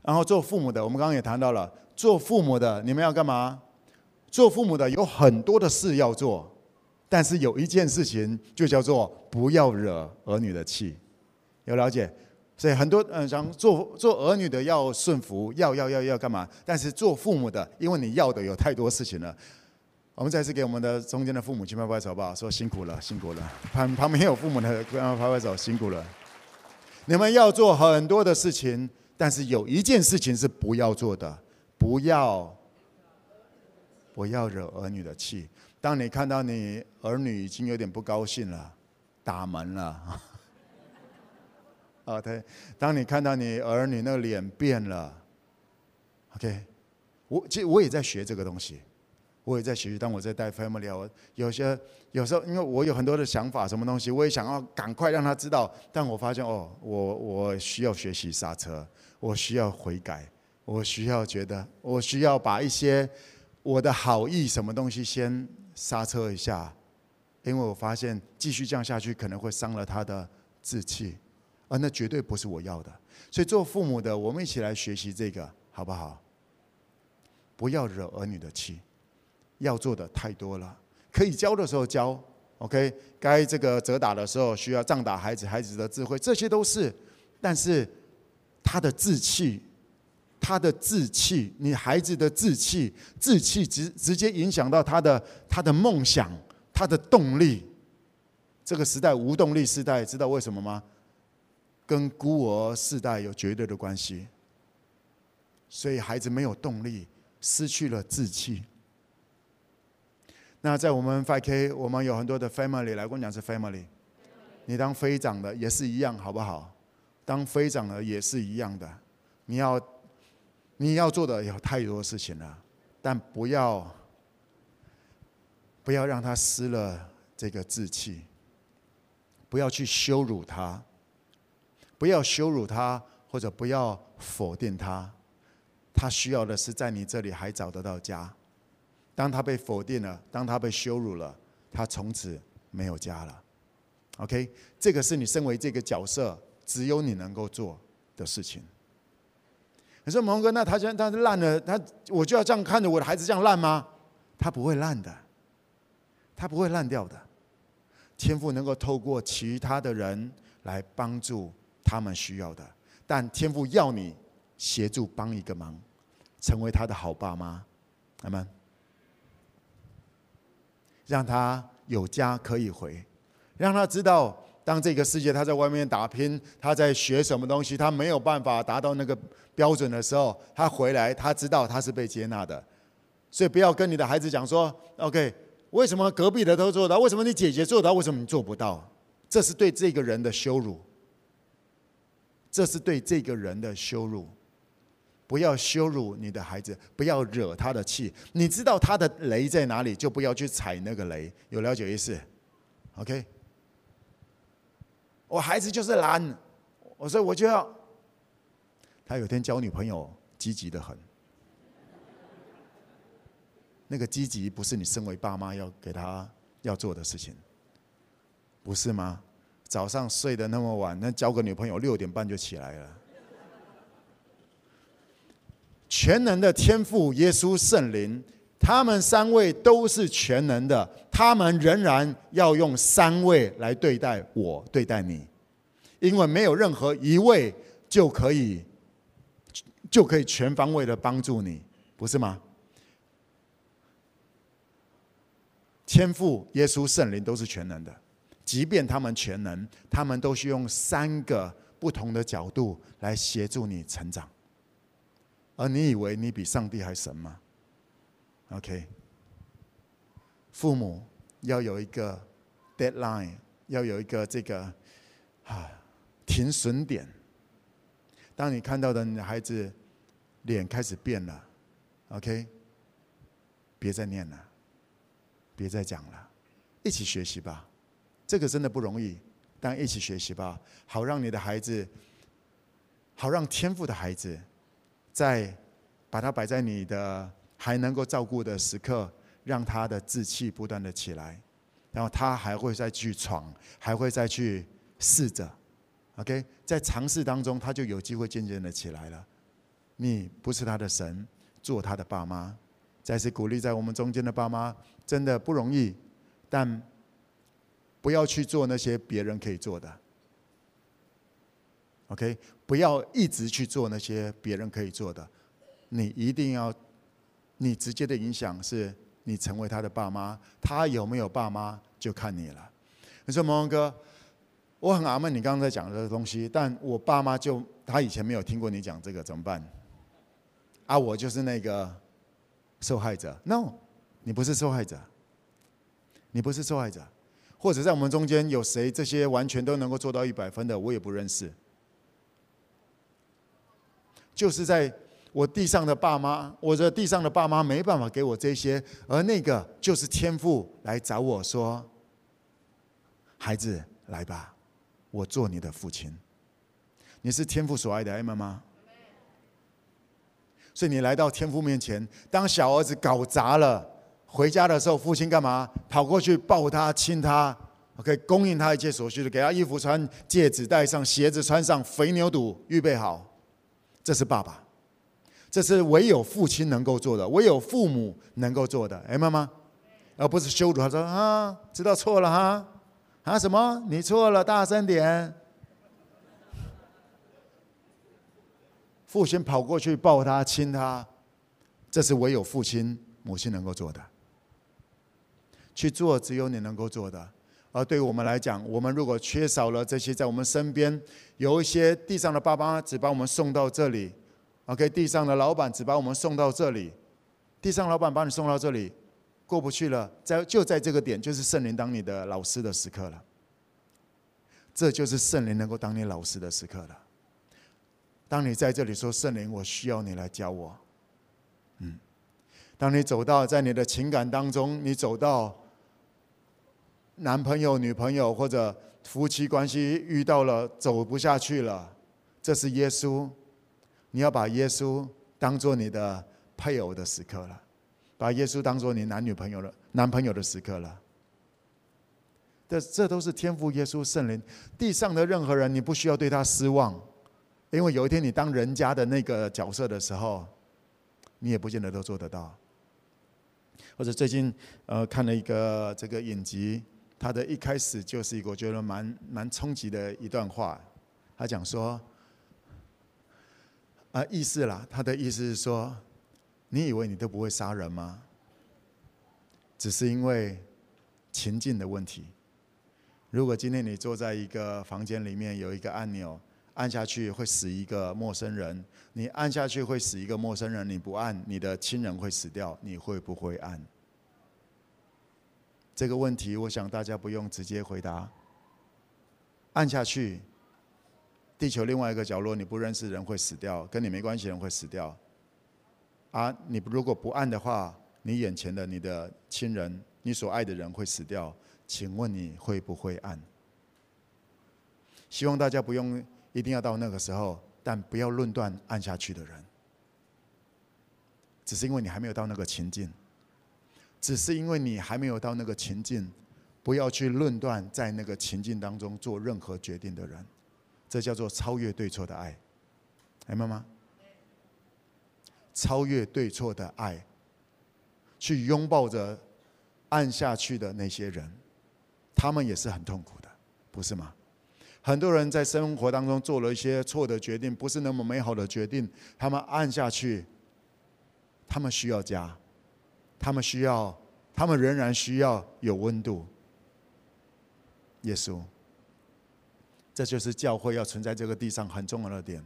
然后做父母的，我们刚刚也谈到了，做父母的你们要干嘛？做父母的有很多的事要做。但是有一件事情，就叫做不要惹儿女的气，有了解？所以很多嗯，想做做儿女的要顺服，要要要要干嘛？但是做父母的，因为你要的有太多事情了。我们再次给我们的中间的父母亲拍拍手吧，说辛苦了，辛苦了。旁旁边有父母的，跟他拍拍手，辛苦了。你们要做很多的事情，但是有一件事情是不要做的，不要不要惹儿女的气。当你看到你儿女已经有点不高兴了，打门了，啊，对，当你看到你儿女那个脸变了，OK，我其实我也在学这个东西，我也在学习。当我在带 family，我有些有时候因为我有很多的想法，什么东西我也想要赶快让他知道，但我发现哦，我我需要学习刹车，我需要悔改，我需要觉得，我需要把一些我的好意什么东西先。刹车一下，因为我发现继续这样下去可能会伤了他的志气，而那绝对不是我要的。所以做父母的，我们一起来学习这个，好不好？不要惹儿女的气，要做的太多了。可以教的时候教，OK？该这个责打的时候需要杖打孩子，孩子的智慧，这些都是。但是他的志气。他的志气，你孩子的志气，志气直直接影响到他的他的梦想，他的动力。这个时代无动力时代，知道为什么吗？跟孤儿世代有绝对的关系。所以孩子没有动力，失去了志气。那在我们 5K，我们有很多的 family 来跟我讲是 family。你当飞长的也是一样，好不好？当飞长的也是一样的，你要。你要做的有太多事情了，但不要不要让他失了这个志气，不要去羞辱他，不要羞辱他，或者不要否定他。他需要的是在你这里还找得到家。当他被否定了，当他被羞辱了，他从此没有家了。OK，这个是你身为这个角色，只有你能够做的事情。你说蒙哥，那他现在他是烂了，他我就要这样看着我的孩子这样烂吗？他不会烂的，他不会烂掉的。天赋能够透过其他的人来帮助他们需要的，但天赋要你协助帮一个忙，成为他的好爸妈，阿们，让他有家可以回，让他知道。当这个世界他在外面打拼，他在学什么东西，他没有办法达到那个标准的时候，他回来，他知道他是被接纳的。所以不要跟你的孩子讲说：“OK，为什么隔壁的都做到？为什么你姐姐做到？为什么你做不到？”这是对这个人的羞辱。这是对这个人的羞辱。不要羞辱你的孩子，不要惹他的气。你知道他的雷在哪里，就不要去踩那个雷。有了解意思？OK。我孩子就是懒，我说我就要。他有天交女朋友，积极的很。那个积极不是你身为爸妈要给他要做的事情，不是吗？早上睡得那么晚，那交个女朋友六点半就起来了。全能的天父耶稣圣灵，他们三位都是全能的。他们仍然要用三位来对待我，对待你，因为没有任何一位就可以就可以全方位的帮助你，不是吗？天父、耶稣、圣灵都是全能的，即便他们全能，他们都需用三个不同的角度来协助你成长。而你以为你比上帝还神吗？OK，父母要有一个 deadline，要有一个这个啊停损点。当你看到的你的孩子脸开始变了，OK，别再念了，别再讲了，一起学习吧。这个真的不容易，但一起学习吧，好让你的孩子，好让天赋的孩子。在把它摆在你的还能够照顾的时刻，让他的志气不断的起来，然后他还会再去闯，还会再去试着，OK，在尝试当中，他就有机会渐渐的起来了。你不是他的神，做他的爸妈。再次鼓励在我们中间的爸妈，真的不容易，但不要去做那些别人可以做的。OK，不要一直去做那些别人可以做的，你一定要，你直接的影响是你成为他的爸妈，他有没有爸妈就看你了。你说蒙蒙哥，我很阿闷你刚刚在讲这个东西，但我爸妈就他以前没有听过你讲这个，怎么办？啊，我就是那个受害者？No，你不是受害者，你不是受害者，或者在我们中间有谁这些完全都能够做到一百分的，我也不认识。就是在我地上的爸妈，我的地上的爸妈没办法给我这些，而那个就是天父来找我说：“孩子，来吧，我做你的父亲。你是天父所爱的爱妈妈，所以你来到天父面前，当小儿子搞砸了，回家的时候，父亲干嘛？跑过去抱他、亲他，OK，供应他一切所需的，给他衣服穿、戒指戴上、鞋子穿上、肥牛肚预备好。”这是爸爸，这是唯有父亲能够做的，唯有父母能够做的。哎，妈妈，而不是羞辱他说啊，知道错了哈，啊什么？你错了，大声点。父亲跑过去抱他亲他，这是唯有父亲母亲能够做的。去做只有你能够做的。而对我们来讲，我们如果缺少了这些，在我们身边有一些地上的爸爸只把我们送到这里，OK，地上的老板只把我们送到这里，地上老板把你送到这里，过不去了，在就在这个点，就是圣灵当你的老师的时刻了。这就是圣灵能够当你老师的时刻了。当你在这里说圣灵，我需要你来教我。嗯，当你走到在你的情感当中，你走到。男朋友、女朋友或者夫妻关系遇到了走不下去了，这是耶稣，你要把耶稣当做你的配偶的时刻了，把耶稣当做你男女朋友的男朋友的时刻了。这这都是天赋耶稣圣灵，地上的任何人你不需要对他失望，因为有一天你当人家的那个角色的时候，你也不见得都做得到。或者最近呃看了一个这个影集。他的一开始就是一个我觉得蛮蛮冲击的一段话，他讲说，啊意思啦，他的意思是说，你以为你都不会杀人吗？只是因为情境的问题。如果今天你坐在一个房间里面，有一个按钮，按下去会死一个陌生人，你按下去会死一个陌生人，你不按，你的亲人会死掉，你会不会按？这个问题，我想大家不用直接回答。按下去，地球另外一个角落，你不认识人会死掉，跟你没关系人会死掉。啊，你如果不按的话，你眼前的你的亲人，你所爱的人会死掉。请问你会不会按？希望大家不用一定要到那个时候，但不要论断按下去的人，只是因为你还没有到那个情境。只是因为你还没有到那个情境，不要去论断在那个情境当中做任何决定的人，这叫做超越对错的爱。哎，妈妈，超越对错的爱，去拥抱着按下去的那些人，他们也是很痛苦的，不是吗？很多人在生活当中做了一些错的决定，不是那么美好的决定，他们按下去，他们需要家。他们需要，他们仍然需要有温度。耶稣。这就是教会要存在这个地上很重要的点，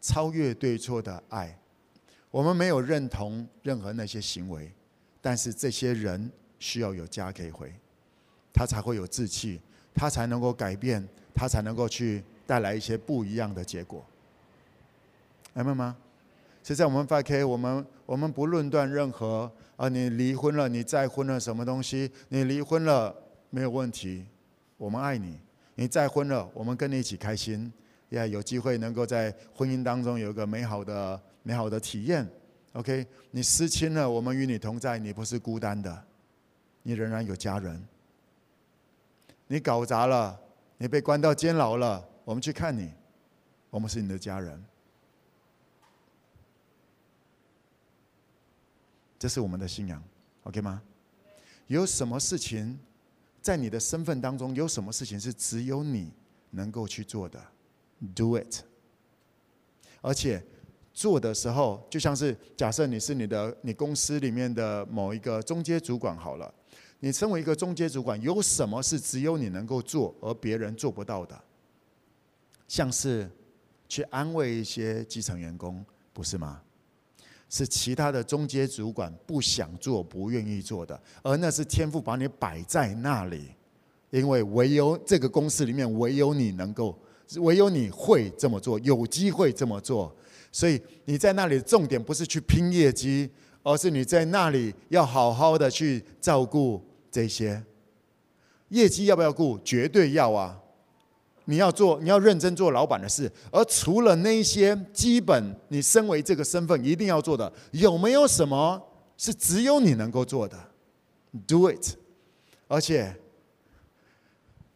超越对错的爱。我们没有认同任何那些行为，但是这些人需要有家可以回，他才会有志气，他才能够改变，他才能够去带来一些不一样的结果。明白吗？其实在我们 5K，我们我们不论断任何啊，你离婚了，你再婚了什么东西，你离婚了没有问题，我们爱你。你再婚了，我们跟你一起开心，也有机会能够在婚姻当中有一个美好的。美好的体验，OK？你失亲了，我们与你同在，你不是孤单的，你仍然有家人。你搞砸了，你被关到监牢了，我们去看你，我们是你的家人。这是我们的信仰，OK 吗？有什么事情在你的身份当中，有什么事情是只有你能够去做的？Do it，而且。做的时候，就像是假设你是你的你公司里面的某一个中阶主管好了，你身为一个中阶主管，有什么是只有你能够做而别人做不到的？像是去安慰一些基层员工，不是吗？是其他的中阶主管不想做、不愿意做的，而那是天赋把你摆在那里，因为唯有这个公司里面唯有你能够，唯有你会这么做，有机会这么做。所以你在那里重点不是去拼业绩，而是你在那里要好好的去照顾这些业绩要不要顾？绝对要啊！你要做，你要认真做老板的事。而除了那些基本，你身为这个身份一定要做的，有没有什么是只有你能够做的？Do it，而且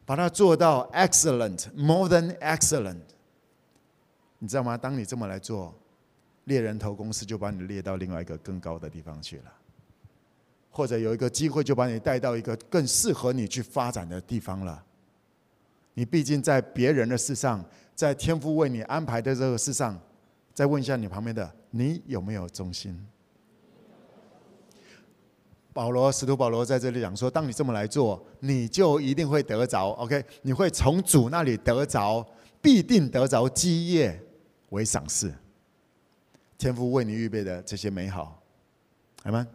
把它做到 excellent，more than excellent。你知道吗？当你这么来做，猎人头公司就把你列到另外一个更高的地方去了，或者有一个机会就把你带到一个更适合你去发展的地方了。你毕竟在别人的事上，在天父为你安排的这个事上，再问一下你旁边的，你有没有忠心？保罗，使徒保罗在这里讲说，当你这么来做，你就一定会得着。OK，你会从主那里得着，必定得着基业。为赏赐，天父为你预备的这些美好，好吗？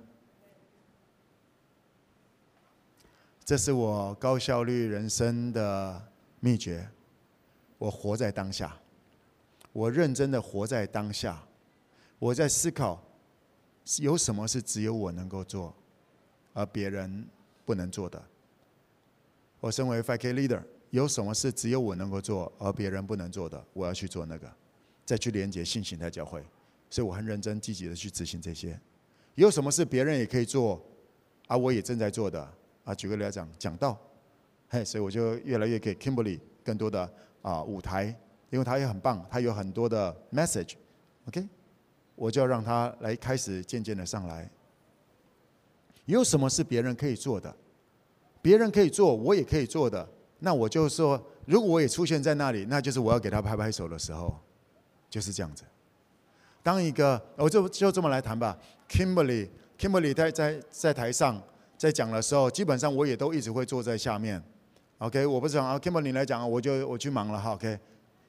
这是我高效率人生的秘诀。我活在当下，我认真的活在当下。我在思考，有什么是只有我能够做，而别人不能做的？我身为 5K leader，有什么是只有我能够做，而别人不能做的？我要去做那个。再去连接性形态教会，所以我很认真积极的去执行这些。有什么是别人也可以做，啊，我也正在做的啊。举个例来讲，讲道，嘿，所以我就越来越给 Kimberly 更多的啊舞台，因为他也很棒，他有很多的 message，OK，我就要让他来开始渐渐的上来。有什么是别人可以做的？别人可以做，我也可以做的，那我就说，如果我也出现在那里，那就是我要给他拍拍手的时候。就是这样子。当一个，我就就这么来谈吧。Kimberly，Kimberly 在在在台上在讲的时候，基本上我也都一直会坐在下面。OK，我不是讲啊，Kimberly 来讲，我就我去忙了哈。OK，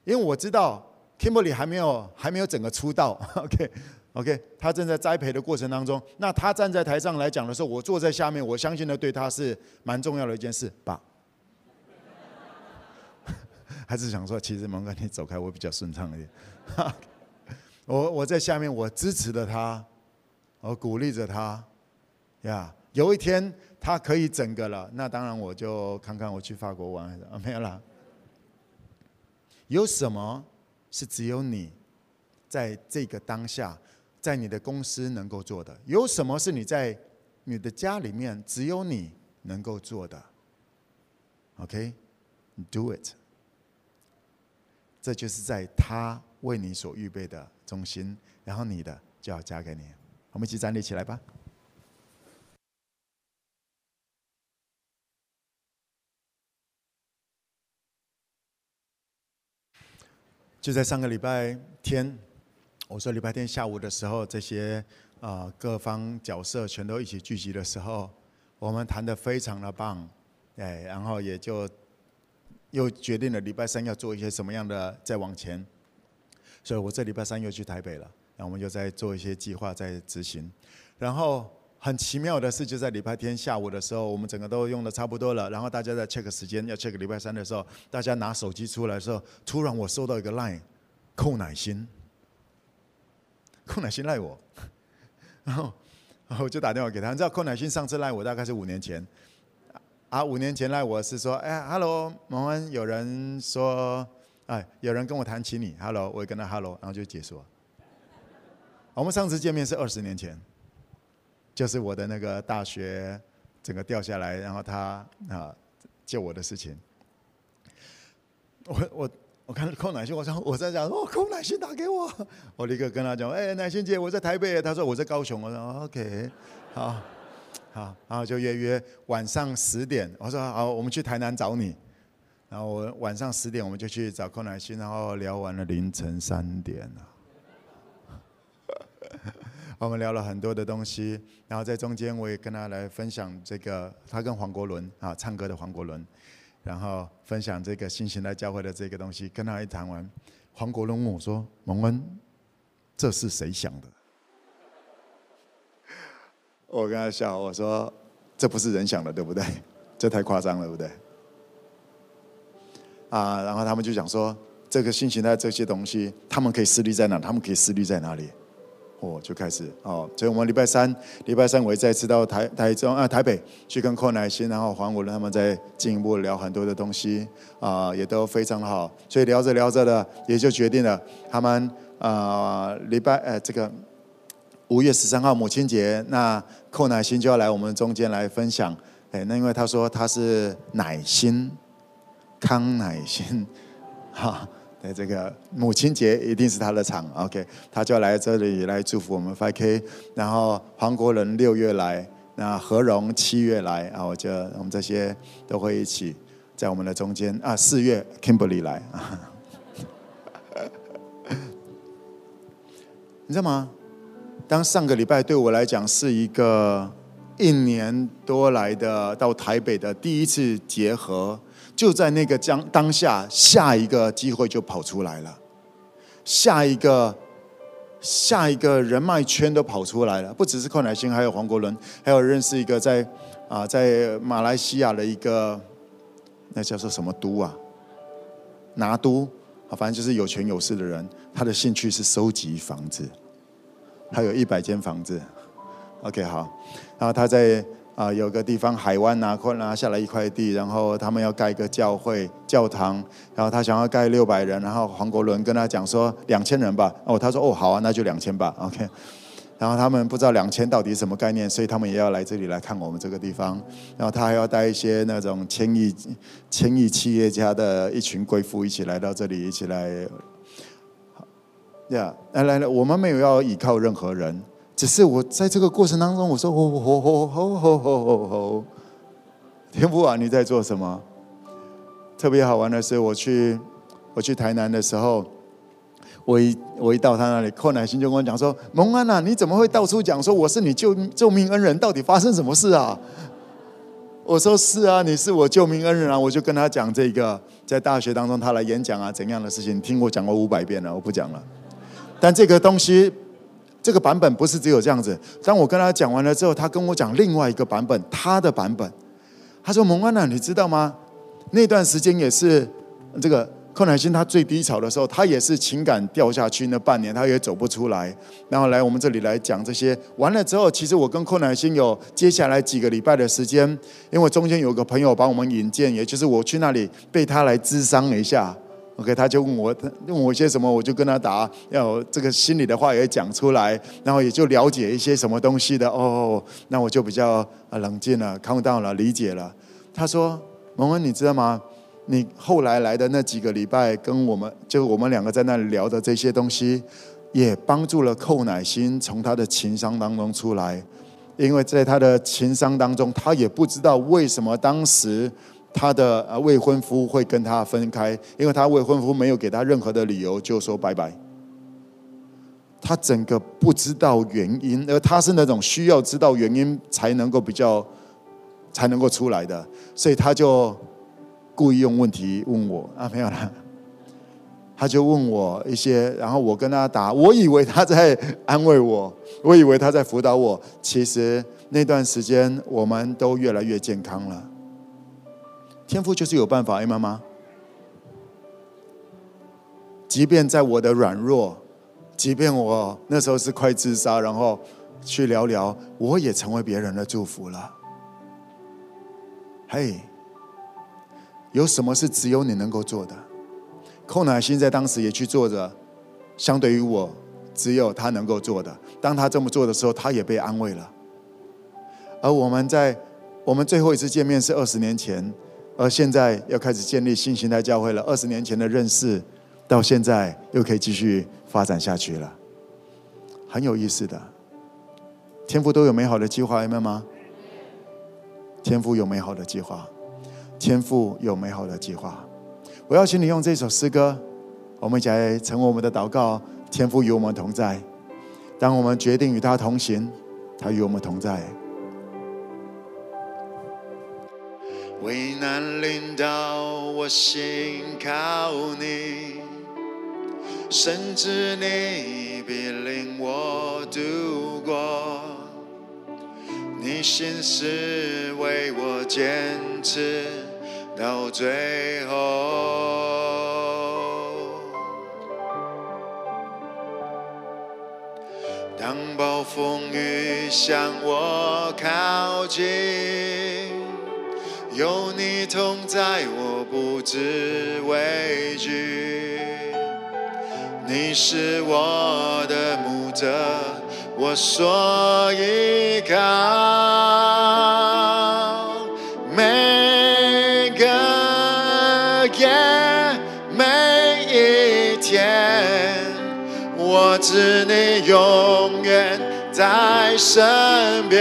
因为我知道 Kimberly 还没有还没有整个出道。OK，OK，他正在栽培的过程当中。那他站在台上来讲的时候，我坐在下面，我相信呢，对他是蛮重要的一件事吧。还是想说，其实蒙哥你走开，我比较顺畅一点。我我在下面，我支持着他，我鼓励着他，呀，有一天他可以整个了，那当然我就看看我去法国玩啊，没有啦。有什么是只有你在这个当下，在你的公司能够做的？有什么是你在你的家里面只有你能够做的？OK，do it。这就是在他为你所预备的中心，然后你的就要加给你。我们一起站立起来吧。就在上个礼拜天，我说礼拜天下午的时候，这些啊各方角色全都一起聚集的时候，我们谈得非常的棒，哎，然后也就又决定了礼拜三要做一些什么样的再往前，所以我这礼拜三又去台北了，然后我们又在做一些计划在执行，然后很奇妙的是，就在礼拜天下午的时候，我们整个都用的差不多了，然后大家在 check 时间要 check 礼拜三的时候，大家拿手机出来的时候，突然我收到一个 line，寇乃馨，寇乃馨赖我，然后然后我就打电话给他，你知道寇乃馨上次赖我大概是五年前。啊，五年前赖我是说，哎，Hello，蒙恩，有人说，哎，有人跟我谈起你，Hello，我也跟他 Hello，然后就结束了。我们上次见面是二十年前，就是我的那个大学整个掉下来，然后他啊救我的事情。我我我看寇乃馨，我说我在讲，哦，寇乃馨打给我，我立刻跟他讲，哎，乃馨姐，我在台北，他说我在高雄，我说 OK，好。好，然后就约约晚上十点。我说好，我们去台南找你。然后我晚上十点，我们就去找寇乃馨，然后聊完了凌晨三点了。我们聊了很多的东西，然后在中间我也跟他来分享这个，他跟黄国伦啊唱歌的黄国伦，然后分享这个新型的教会的这个东西。跟他一谈完，黄国伦问我说：“蒙恩，这是谁想的？”我跟他笑，我说：“这不是人想的，对不对？这太夸张了，对不对？”啊，然后他们就讲说：“这个新形态这些东西，他们可以施力在哪？他们可以施力在哪里？”我就开始哦，所以我们礼拜三，礼拜三我会再次到台台中啊台北去跟寇乃馨，然后黄国伦他们再进一步聊很多的东西啊，也都非常好。所以聊着聊着的，也就决定了他们啊礼拜呃这个。五月十三号母亲节，那寇乃馨就要来我们中间来分享。哎，那因为他说他是乃馨，康乃馨，哈，对，这个母亲节一定是他的场。OK，他就要来这里来祝福我们 5K。然后黄国伦六月来，那何荣七月来，啊，我就我们这些都会一起在我们的中间。啊，四月 Kimberly 来，你知道吗？当上个礼拜对我来讲是一个一年多来的到台北的第一次结合，就在那个将当下，下一个机会就跑出来了，下一个下一个人脉圈都跑出来了，不只是寇乃馨，还有黄国伦，还有认识一个在啊在马来西亚的一个那叫做什么都啊？拿都？啊，反正就是有权有势的人，他的兴趣是收集房子。他有一百间房子，OK 好，然后他在啊、有个地方海湾拿块拿下来一块地，然后他们要盖一个教会教堂，然后他想要盖六百人，然后黄国伦跟他讲说两千人吧，哦他说哦好啊那就两千吧，OK，然后他们不知道两千到底什么概念，所以他们也要来这里来看我们这个地方，然后他还要带一些那种千亿千亿企业家的一群贵妇一起来到这里一起来。好，呀，来来来，我们没有要依靠任何人，只是我在这个过程当中，我说，吼吼吼吼吼吼吼吼，天父啊，你在做什么？特别好玩的是，我去我去台南的时候，我一我一到他那里，寇乃馨就跟我讲说，蒙安啊，你怎么会到处讲说我是你救救命恩人？到底发生什么事啊？我说是啊，你是我救命恩人啊！我就跟他讲这个，在大学当中他来演讲啊，怎样的事情，听我讲过五百遍了，我不讲了。但这个东西，这个版本不是只有这样子。当我跟他讲完了之后，他跟我讲另外一个版本，他的版本。他说：“蒙安娜，你知道吗？那段时间也是这个寇乃馨他最低潮的时候，他也是情感掉下去那半年，他也走不出来。然后来我们这里来讲这些。完了之后，其实我跟寇乃馨有接下来几个礼拜的时间，因为中间有个朋友帮我们引荐，也就是我去那里被他来咨商一下。” OK，他就问我，他问我一些什么，我就跟他答，要这个心里的话也讲出来，然后也就了解一些什么东西的。哦，那我就比较冷静了，calm down 了，理解了。他说：“蒙恩，你知道吗？你后来来的那几个礼拜，跟我们就我们两个在那里聊的这些东西，也帮助了寇乃馨从他的情商当中出来，因为在他的情商当中，他也不知道为什么当时。”他的呃未婚夫会跟他分开，因为他未婚夫没有给他任何的理由，就说拜拜。他整个不知道原因，而他是那种需要知道原因才能够比较才能够出来的，所以他就故意用问题问我啊，没有啦。他就问我一些，然后我跟他答，我以为他在安慰我，我以为他在辅导我。其实那段时间我们都越来越健康了。天父就是有办法，哎，妈妈。即便在我的软弱，即便我那时候是快自杀，然后去聊聊，我也成为别人的祝福了。嘿，有什么是只有你能够做的？寇乃馨在当时也去做着，相对于我，只有他能够做的。当他这么做的时候，他也被安慰了。而我们在我们最后一次见面是二十年前，而现在要开始建立新形态教会了。二十年前的认识，到现在又可以继续发展下去了，很有意思的。天父都有美好的计划，明白吗？天父有美好的计划，天父有美好的计划。我邀请你用这首诗歌，我们一起来成为我们的祷告。天父与我们同在，当我们决定与他同行，他与我们同在。危难临到，我心靠你，甚至你必领我度过，你心是为我坚持。到最后，当暴风雨向我靠近，有你同在，我不知畏惧。你是我的牧者，我所依靠。每个夜，每一天，我知你永远在身边，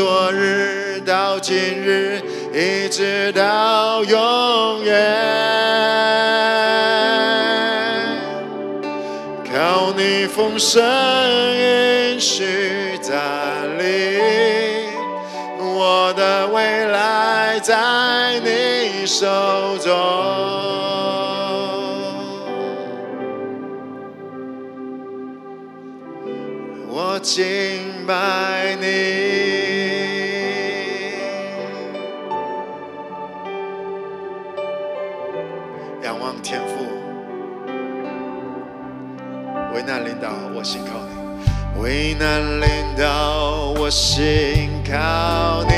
昨日到今日，一直到永远。你丰盛应许站立，我的未来在你手中，我敬拜我心靠你；危难临到，我心靠你。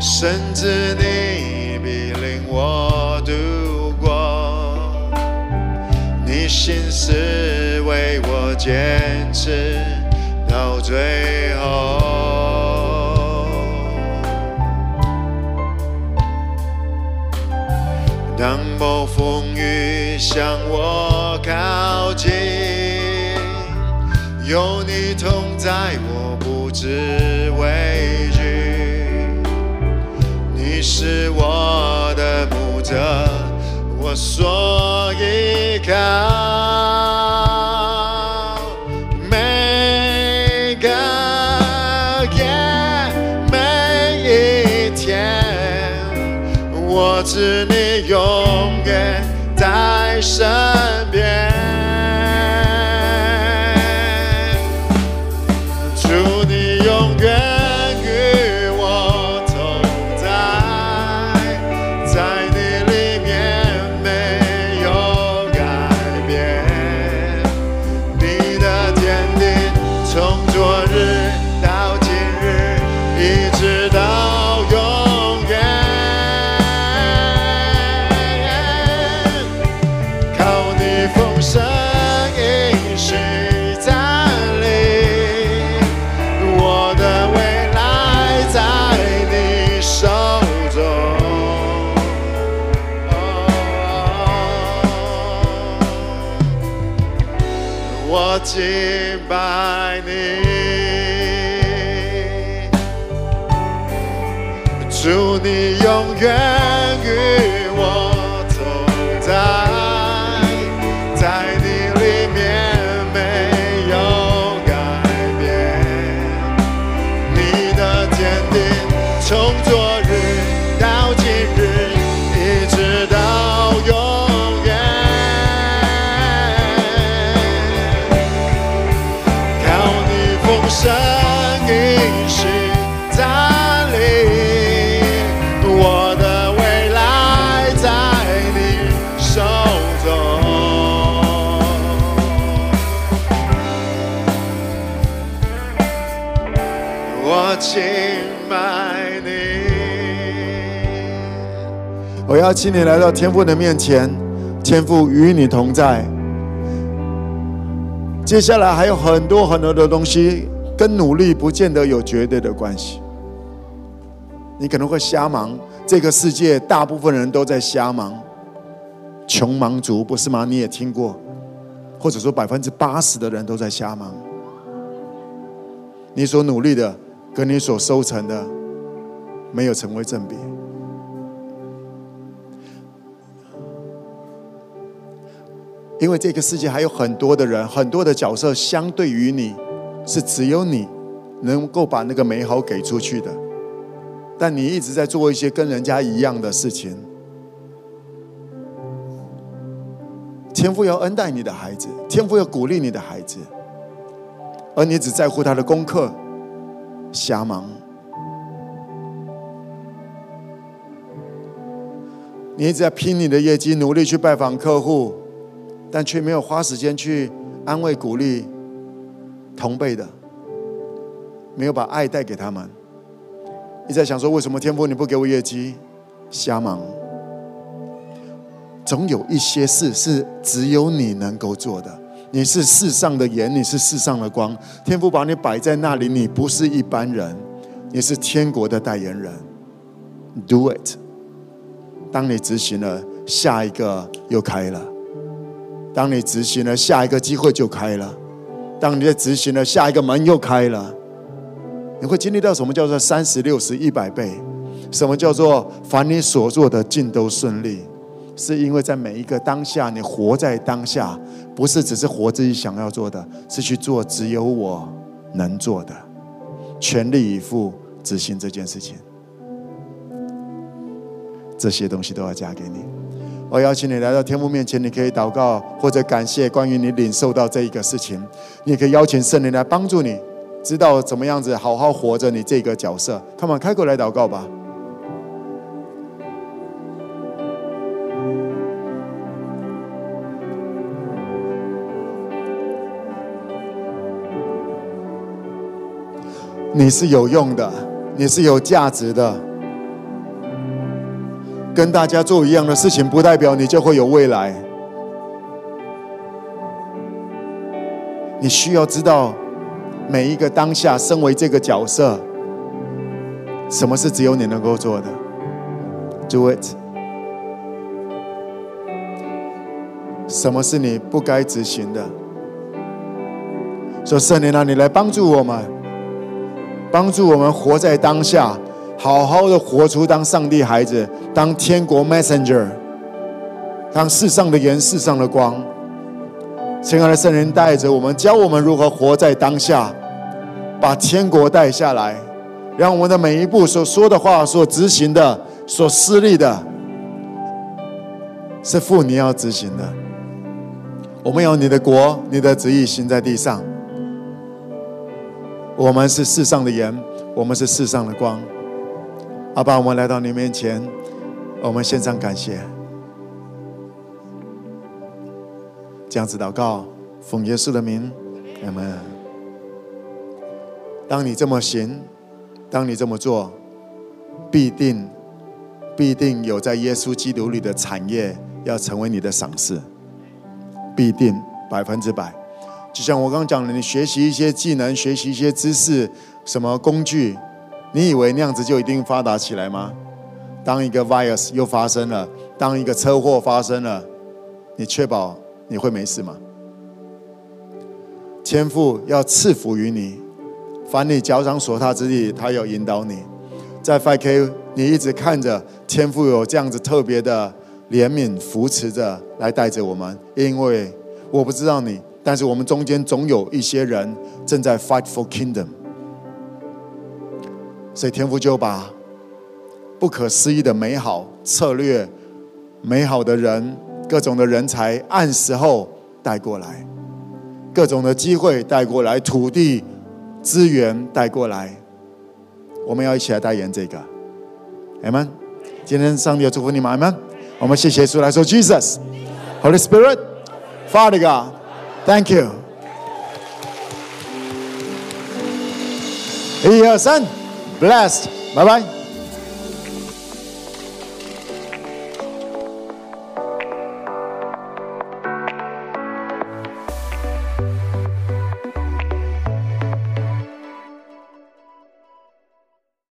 甚至你必领我度过，你心是为我坚持到最后。当暴风雨向我有你同在，我不知畏惧。你是我的牧者，我所依靠。每个夜，每一天，我知你永远在身。邀请你来到天父的面前，天父与你同在。接下来还有很多很多的东西，跟努力不见得有绝对的关系。你可能会瞎忙，这个世界大部分人都在瞎忙，穷忙族不是吗？你也听过，或者说百分之八十的人都在瞎忙。你所努力的，跟你所收成的，没有成为正比。因为这个世界还有很多的人，很多的角色，相对于你，是只有你能够把那个美好给出去的。但你一直在做一些跟人家一样的事情。天父要恩待你的孩子，天父要鼓励你的孩子，而你只在乎他的功课，瞎忙。你一直在拼你的业绩，努力去拜访客户。但却没有花时间去安慰、鼓励同辈的，没有把爱带给他们。你在想说，为什么天父你不给我业绩？瞎忙。总有一些事是只有你能够做的。你是世上的盐，你是世上的光。天父把你摆在那里，你不是一般人，你是天国的代言人。Do it。当你执行了，下一个又开了。当你执行了，下一个机会就开了；当你在执行了，下一个门又开了。你会经历到什么叫做三十六十一百倍？什么叫做凡你所做的尽都顺利？是因为在每一个当下，你活在当下，不是只是活自己想要做的，是去做只有我能做的，全力以赴执行这件事情。这些东西都要加给你。我邀请你来到天父面前，你可以祷告或者感谢关于你领受到这一个事情。你也可以邀请圣灵来帮助你，知道怎么样子好好活着你这个角色。Come on，开口来祷告吧。你是有用的，你是有价值的。跟大家做一样的事情，不代表你就会有未来。你需要知道，每一个当下，身为这个角色，什么是只有你能够做的？Do it。什么是你不该执行的？说圣灵啊，你来帮助我们，帮助我们活在当下。好好的活出当上帝孩子，当天国 messenger，当世上的盐，世上的光。亲爱的圣人带着我们，教我们如何活在当下，把天国带下来，让我们的每一步所说的话、所执行的、所施力的，是父你要执行的。我们有你的国，你的旨意行在地上。我们是世上的盐，我们是世上的光。阿爸，我们来到你面前，我们献上感谢。这样子祷告，奉耶稣的名，阿门。当你这么行，当你这么做，必定必定有在耶稣基督里的产业要成为你的赏赐，必定百分之百。就像我刚刚讲的，你学习一些技能，学习一些知识，什么工具。你以为那样子就一定发达起来吗？当一个 virus 又发生了，当一个车祸发生了，你确保你会没事吗？天父要赐福于你，凡你脚掌所踏之地，他要引导你。在 5K 你一直看着天父有这样子特别的怜悯扶持着来带着我们，因为我不知道你，但是我们中间总有一些人正在 fight for kingdom，所以天父就把不可思议的美好策略、美好的人、各种的人才，按时候带过来，各种的机会带过来，土地资源带过来，我们要一起来代言这个，阿门。今天上帝要祝福你们，阿门。我们谢谢主来说，Jesus，Holy Spirit，Father God，Thank you。一二三。，Blessed，拜拜。